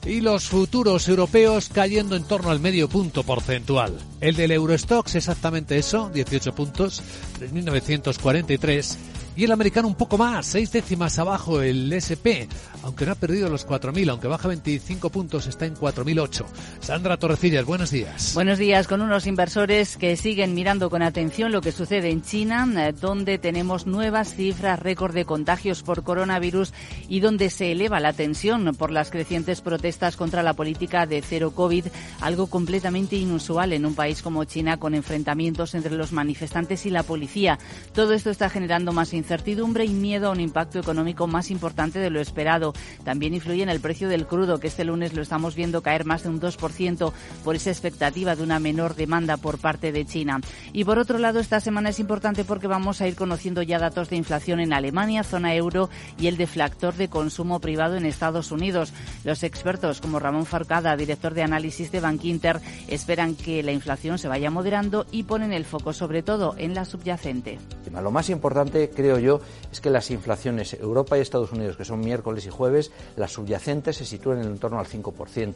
Y los futuros europeos cayendo en torno al medio punto porcentual. El del Eurostox exactamente eso, 18 puntos, 3.943. Y el americano un poco más, seis décimas abajo el SP, aunque no ha perdido los 4.000, aunque baja 25 puntos, está en 4.008. Sandra Torrecillas, buenos días. Buenos días, con unos inversores que siguen mirando con atención lo que sucede en China, eh, donde tenemos nuevas cifras récord de contagios por coronavirus y donde se eleva la tensión por las crecientes protestas contra la política de cero COVID, algo completamente inusual en un país como China con enfrentamientos entre los manifestantes y la policía. Todo esto está generando más incertidumbre y miedo a un impacto económico más importante de lo esperado. También influye en el precio del crudo, que este lunes lo estamos viendo caer más de un 2% por esa expectativa de una menor demanda por parte de China. Y por otro lado, esta semana es importante porque vamos a ir conociendo ya datos de inflación en Alemania, zona euro y el deflactor de consumo privado en Estados Unidos. Los expertos como Ramón Farcada, director de análisis de Bankinter, esperan que la inflación se vaya moderando y ponen el foco sobre todo en la subyacente. Lo más importante, creo yo es que las inflaciones Europa y Estados Unidos, que son miércoles y jueves, las subyacentes se sitúan en torno al 5%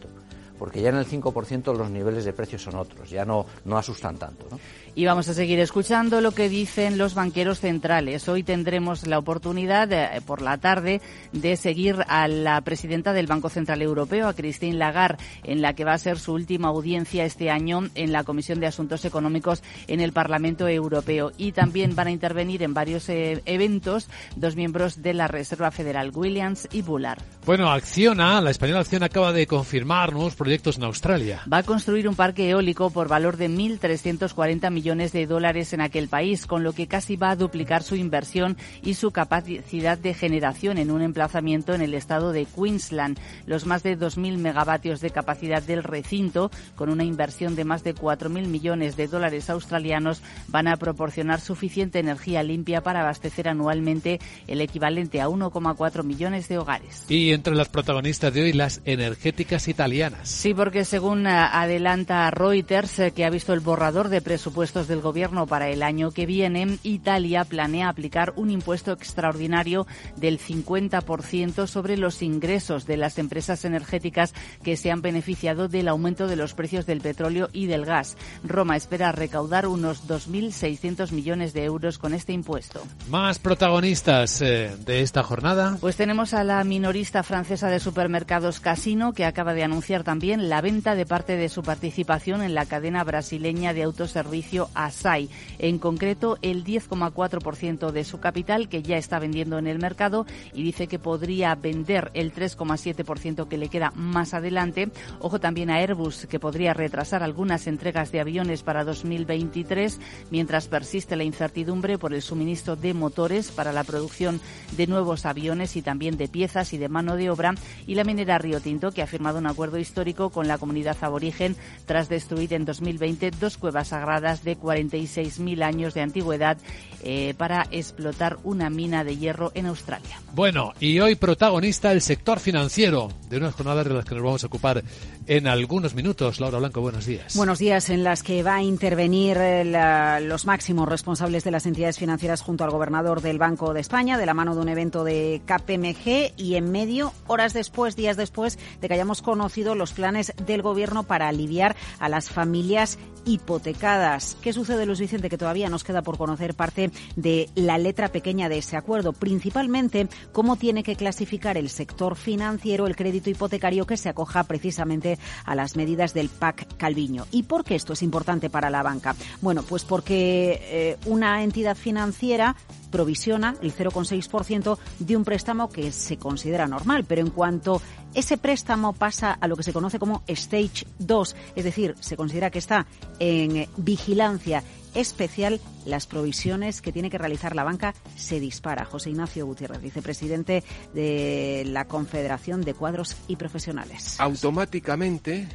porque ya en el 5% los niveles de precios son otros, ya no, no asustan tanto. ¿no? Y vamos a seguir escuchando lo que dicen los banqueros centrales. Hoy tendremos la oportunidad eh, por la tarde de seguir a la presidenta del Banco Central Europeo, a Christine Lagarde, en la que va a ser su última audiencia este año en la Comisión de Asuntos Económicos en el Parlamento Europeo. Y también van a intervenir en varios eh, eventos dos miembros de la Reserva Federal, Williams y Bullard. Bueno, Acciona, la española Acciona acaba de confirmar nuevos proyectos en Australia. Va a construir un parque eólico por valor de 1.340 millones millones de dólares en aquel país, con lo que casi va a duplicar su inversión y su capacidad de generación en un emplazamiento en el estado de Queensland. Los más de 2.000 megavatios de capacidad del recinto, con una inversión de más de 4.000 millones de dólares australianos, van a proporcionar suficiente energía limpia para abastecer anualmente el equivalente a 1,4 millones de hogares. Y entre las protagonistas de hoy, las energéticas italianas. Sí, porque según eh, adelanta Reuters, eh, que ha visto el borrador de presupuesto del Gobierno para el año que viene, Italia planea aplicar un impuesto extraordinario del 50% sobre los ingresos de las empresas energéticas que se han beneficiado del aumento de los precios del petróleo y del gas. Roma espera recaudar unos 2.600 millones de euros con este impuesto. Más protagonistas eh, de esta jornada. Pues tenemos a la minorista francesa de supermercados Casino, que acaba de anunciar también la venta de parte de su participación en la cadena brasileña de autoservicio Asai. En concreto, el 10,4% de su capital que ya está vendiendo en el mercado y dice que podría vender el 3,7% que le queda más adelante. Ojo también a Airbus que podría retrasar algunas entregas de aviones para 2023 mientras persiste la incertidumbre por el suministro de motores para la producción de nuevos aviones y también de piezas y de mano de obra y la minera Río Tinto que ha firmado un acuerdo histórico con la comunidad aborigen tras destruir en 2020 dos cuevas sagradas de 46.000 años de antigüedad eh, para explotar una mina de hierro en Australia. Bueno, y hoy protagonista el sector financiero de unas jornadas de las que nos vamos a ocupar en algunos minutos. Laura Blanco, buenos días. Buenos días, en las que va a intervenir eh, los máximos responsables de las entidades financieras junto al gobernador del Banco de España, de la mano de un evento de KPMG y en medio, horas después, días después de que hayamos conocido los planes del gobierno para aliviar a las familias hipotecadas. ¿Qué sucede, Luis Vicente? Que todavía nos queda por conocer parte de la letra pequeña de ese acuerdo, principalmente cómo tiene que clasificar el sector financiero el crédito hipotecario que se acoja precisamente a las medidas del PAC Calviño. ¿Y por qué esto es importante para la banca? Bueno, pues porque eh, una entidad financiera provisiona el 0,6% de un préstamo que se considera normal, pero en cuanto ese préstamo pasa a lo que se conoce como Stage 2, es decir, se considera que está en vigilancia especial, las provisiones que tiene que realizar la banca se dispara. José Ignacio Gutiérrez, vicepresidente de la Confederación de Cuadros y Profesionales. Automáticamente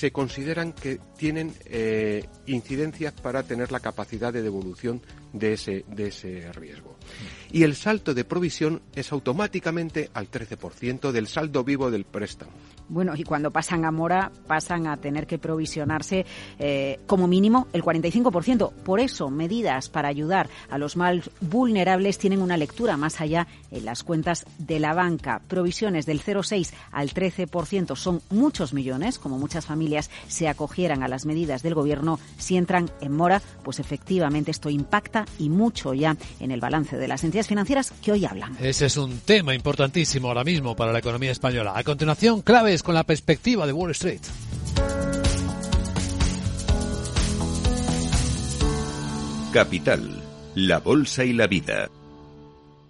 se consideran que tienen eh, incidencias para tener la capacidad de devolución de ese, de ese riesgo. Y el salto de provisión es automáticamente al 13% del saldo vivo del préstamo. Bueno, y cuando pasan a mora, pasan a tener que provisionarse eh, como mínimo el 45%. Por eso, medidas para ayudar a los más vulnerables tienen una lectura más allá en las cuentas de la banca. Provisiones del 0,6 al 13% son muchos millones, como muchas familias se acogieran a las medidas del Gobierno. Si entran en mora, pues efectivamente esto impacta y mucho ya en el balance de las entidades financieras que hoy hablan. Ese es un tema importantísimo ahora mismo para la economía española. A continuación, claves con la perspectiva de Wall Street. Capital, la bolsa y la vida.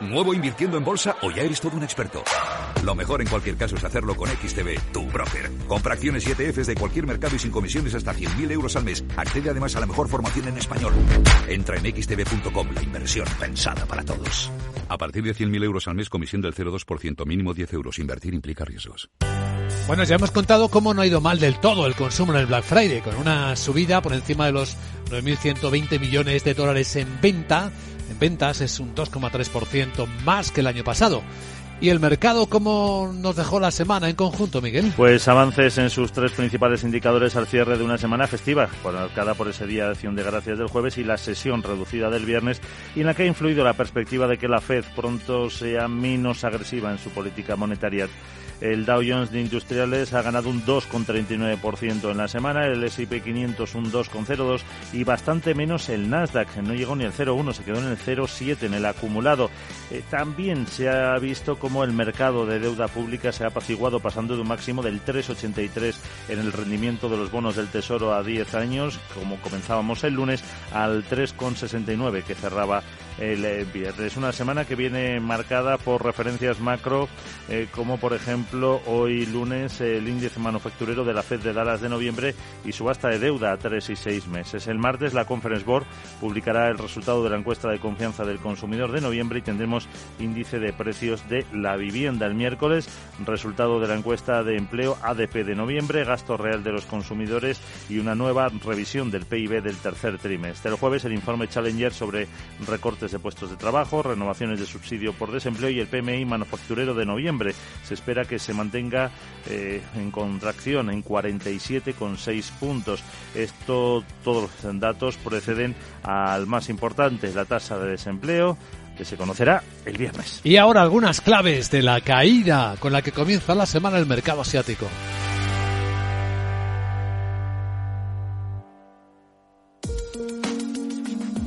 ¿Nuevo invirtiendo en bolsa o ya eres todo un experto? Lo mejor en cualquier caso es hacerlo con XTB, tu broker. Compra acciones y ETFs de cualquier mercado y sin comisiones hasta 100.000 euros al mes. Accede además a la mejor formación en español. Entra en xtb.com, la inversión pensada para todos. A partir de 100.000 euros al mes, comisión del 0,2%, mínimo 10 euros. Invertir implica riesgos. Bueno, ya hemos contado cómo no ha ido mal del todo el consumo en el Black Friday, con una subida por encima de los 9.120 millones de dólares en venta en ventas es un 2,3% más que el año pasado. ¿Y el mercado cómo nos dejó la semana en conjunto, Miguel? Pues avances en sus tres principales indicadores al cierre de una semana festiva, marcada por ese día de acción de gracias del jueves y la sesión reducida del viernes, y en la que ha influido la perspectiva de que la Fed pronto sea menos agresiva en su política monetaria. El Dow Jones de Industriales ha ganado un 2,39% en la semana, el S&P 500 un 2,02% y bastante menos el Nasdaq, no llegó ni el 0,1, se quedó en el 0,7 en el acumulado. Eh, también se ha visto cómo el mercado de deuda pública se ha apaciguado pasando de un máximo del 3,83 en el rendimiento de los bonos del Tesoro a 10 años, como comenzábamos el lunes, al 3,69 que cerraba el eh, viernes. Una semana que viene marcada por referencias macro, eh, como por ejemplo hoy lunes el índice manufacturero de la Fed de Dallas de noviembre y subasta de deuda a tres y seis meses. El martes la Conference Board publicará el resultado de la encuesta de confianza del consumidor de noviembre y tendremos índice de precios de la vivienda. El miércoles, resultado de la encuesta de empleo ADP de noviembre, gasto real de los consumidores y una nueva revisión del PIB del tercer trimestre. El jueves el informe Challenger sobre recortes de puestos de trabajo, renovaciones de subsidio por desempleo y el PMI manufacturero de noviembre. Se espera que se mantenga eh, en contracción en 47,6 puntos. Esto, todos los datos preceden al más importante, la tasa de desempleo que se conocerá el viernes. Y ahora algunas claves de la caída con la que comienza la semana el mercado asiático.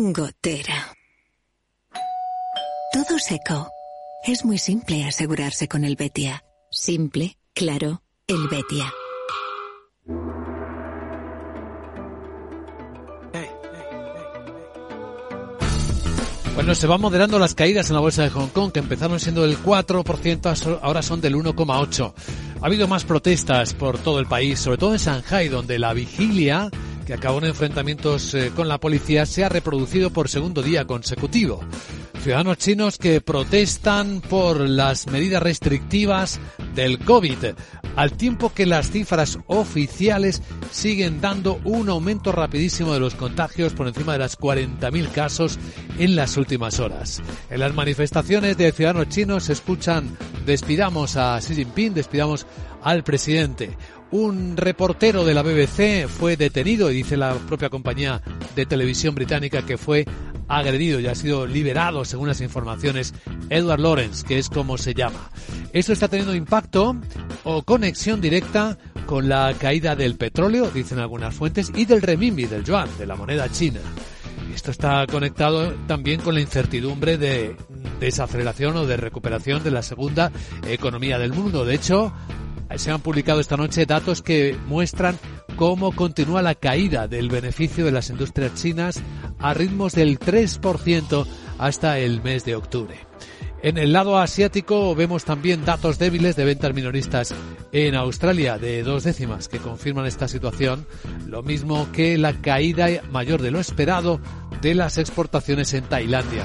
Gotera. Todo seco. Es muy simple asegurarse con el Betia. Simple, claro, el Betia. Bueno, se van moderando las caídas en la bolsa de Hong Kong, que empezaron siendo del 4%, ahora son del 1,8%. Ha habido más protestas por todo el país, sobre todo en Shanghai, donde la vigilia que acabó en enfrentamientos eh, con la policía, se ha reproducido por segundo día consecutivo. Ciudadanos chinos que protestan por las medidas restrictivas del COVID, al tiempo que las cifras oficiales siguen dando un aumento rapidísimo de los contagios por encima de las 40.000 casos en las últimas horas. En las manifestaciones de ciudadanos chinos se escuchan despidamos a Xi Jinping, despidamos al presidente. Un reportero de la BBC fue detenido y dice la propia compañía de televisión británica que fue agredido y ha sido liberado, según las informaciones, Edward Lawrence, que es como se llama. Esto está teniendo impacto o conexión directa con la caída del petróleo, dicen algunas fuentes, y del renminbi, del yuan, de la moneda china. Esto está conectado también con la incertidumbre de desaceleración o de recuperación de la segunda economía del mundo. De hecho, se han publicado esta noche datos que muestran cómo continúa la caída del beneficio de las industrias chinas a ritmos del 3% hasta el mes de octubre. En el lado asiático vemos también datos débiles de ventas minoristas en Australia de dos décimas que confirman esta situación, lo mismo que la caída mayor de lo esperado de las exportaciones en Tailandia.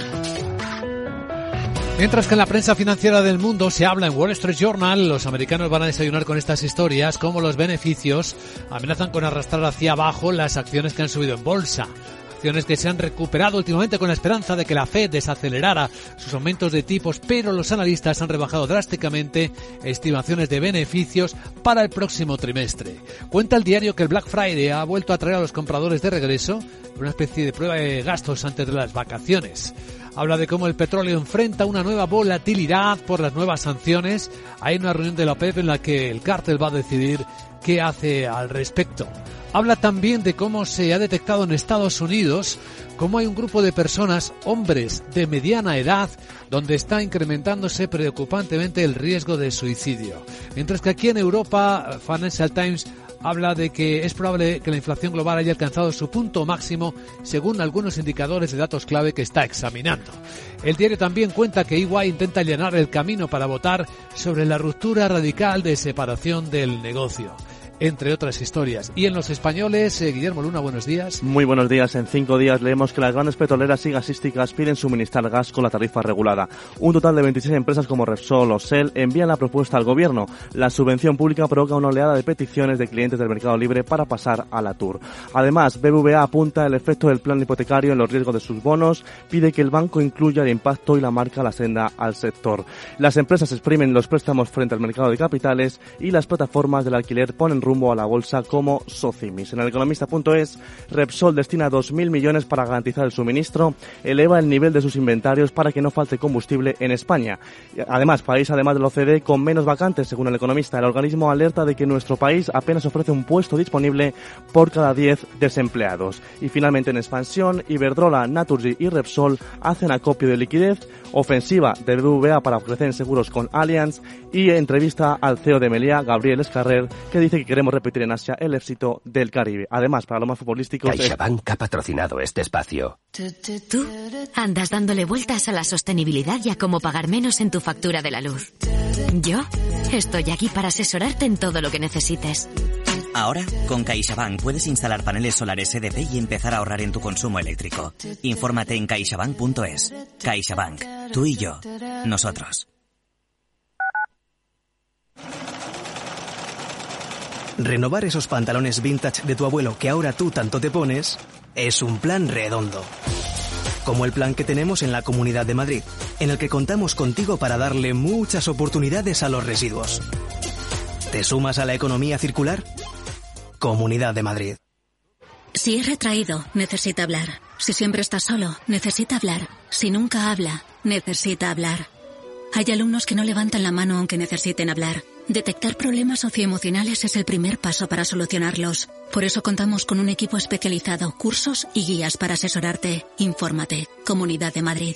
Mientras que en la prensa financiera del mundo se habla en Wall Street Journal, los americanos van a desayunar con estas historias, como los beneficios amenazan con arrastrar hacia abajo las acciones que han subido en bolsa. Acciones que se han recuperado últimamente con la esperanza de que la Fed desacelerara sus aumentos de tipos, pero los analistas han rebajado drásticamente estimaciones de beneficios para el próximo trimestre. Cuenta el diario que el Black Friday ha vuelto a traer a los compradores de regreso una especie de prueba de gastos antes de las vacaciones habla de cómo el petróleo enfrenta una nueva volatilidad por las nuevas sanciones. Hay una reunión de la OPEP en la que el cártel va a decidir qué hace al respecto. Habla también de cómo se ha detectado en Estados Unidos cómo hay un grupo de personas, hombres de mediana edad, donde está incrementándose preocupantemente el riesgo de suicidio. Mientras que aquí en Europa, Financial Times habla de que es probable que la inflación global haya alcanzado su punto máximo según algunos indicadores de datos clave que está examinando. El diario también cuenta que EY intenta allanar el camino para votar sobre la ruptura radical de separación del negocio entre otras historias. Y en los españoles, eh, Guillermo Luna, buenos días. Muy buenos días. En cinco días leemos que las grandes petroleras y gasísticas piden suministrar gas con la tarifa regulada. Un total de 26 empresas como Repsol o Shell envían la propuesta al gobierno. La subvención pública provoca una oleada de peticiones de clientes del mercado libre para pasar a la TUR. Además, BBVA apunta el efecto del plan hipotecario en los riesgos de sus bonos, pide que el banco incluya el impacto y la marca la senda al sector. Las empresas exprimen los préstamos frente al mercado de capitales y las plataformas del alquiler ponen rumbo a la bolsa como Socimis. En el economista.es, Repsol destina 2.000 millones para garantizar el suministro, eleva el nivel de sus inventarios para que no falte combustible en España. Además, país además del OCDE con menos vacantes, según el economista. El organismo alerta de que nuestro país apenas ofrece un puesto disponible por cada 10 desempleados. Y finalmente en expansión, Iberdrola, Naturgy y Repsol hacen acopio de liquidez, ofensiva de BBVA para ofrecer seguros con Allianz y entrevista al CEO de Melia, Gabriel Escarrer, que dice que queremos repetir en Asia el éxito del Caribe. Además, para lo más futbolístico... CaixaBank ha patrocinado este espacio. Tú andas dándole vueltas a la sostenibilidad y a cómo pagar menos en tu factura de la luz. Yo estoy aquí para asesorarte en todo lo que necesites. Ahora, con CaixaBank puedes instalar paneles solares EDP y empezar a ahorrar en tu consumo eléctrico. Infórmate en caixabank.es. CaixaBank. Tú y yo. Nosotros. Renovar esos pantalones vintage de tu abuelo que ahora tú tanto te pones es un plan redondo. Como el plan que tenemos en la Comunidad de Madrid, en el que contamos contigo para darle muchas oportunidades a los residuos. ¿Te sumas a la economía circular? Comunidad de Madrid. Si es retraído, necesita hablar. Si siempre está solo, necesita hablar. Si nunca habla, necesita hablar. Hay alumnos que no levantan la mano aunque necesiten hablar. Detectar problemas socioemocionales es el primer paso para solucionarlos. Por eso contamos con un equipo especializado, cursos y guías para asesorarte. Infórmate. Comunidad de Madrid.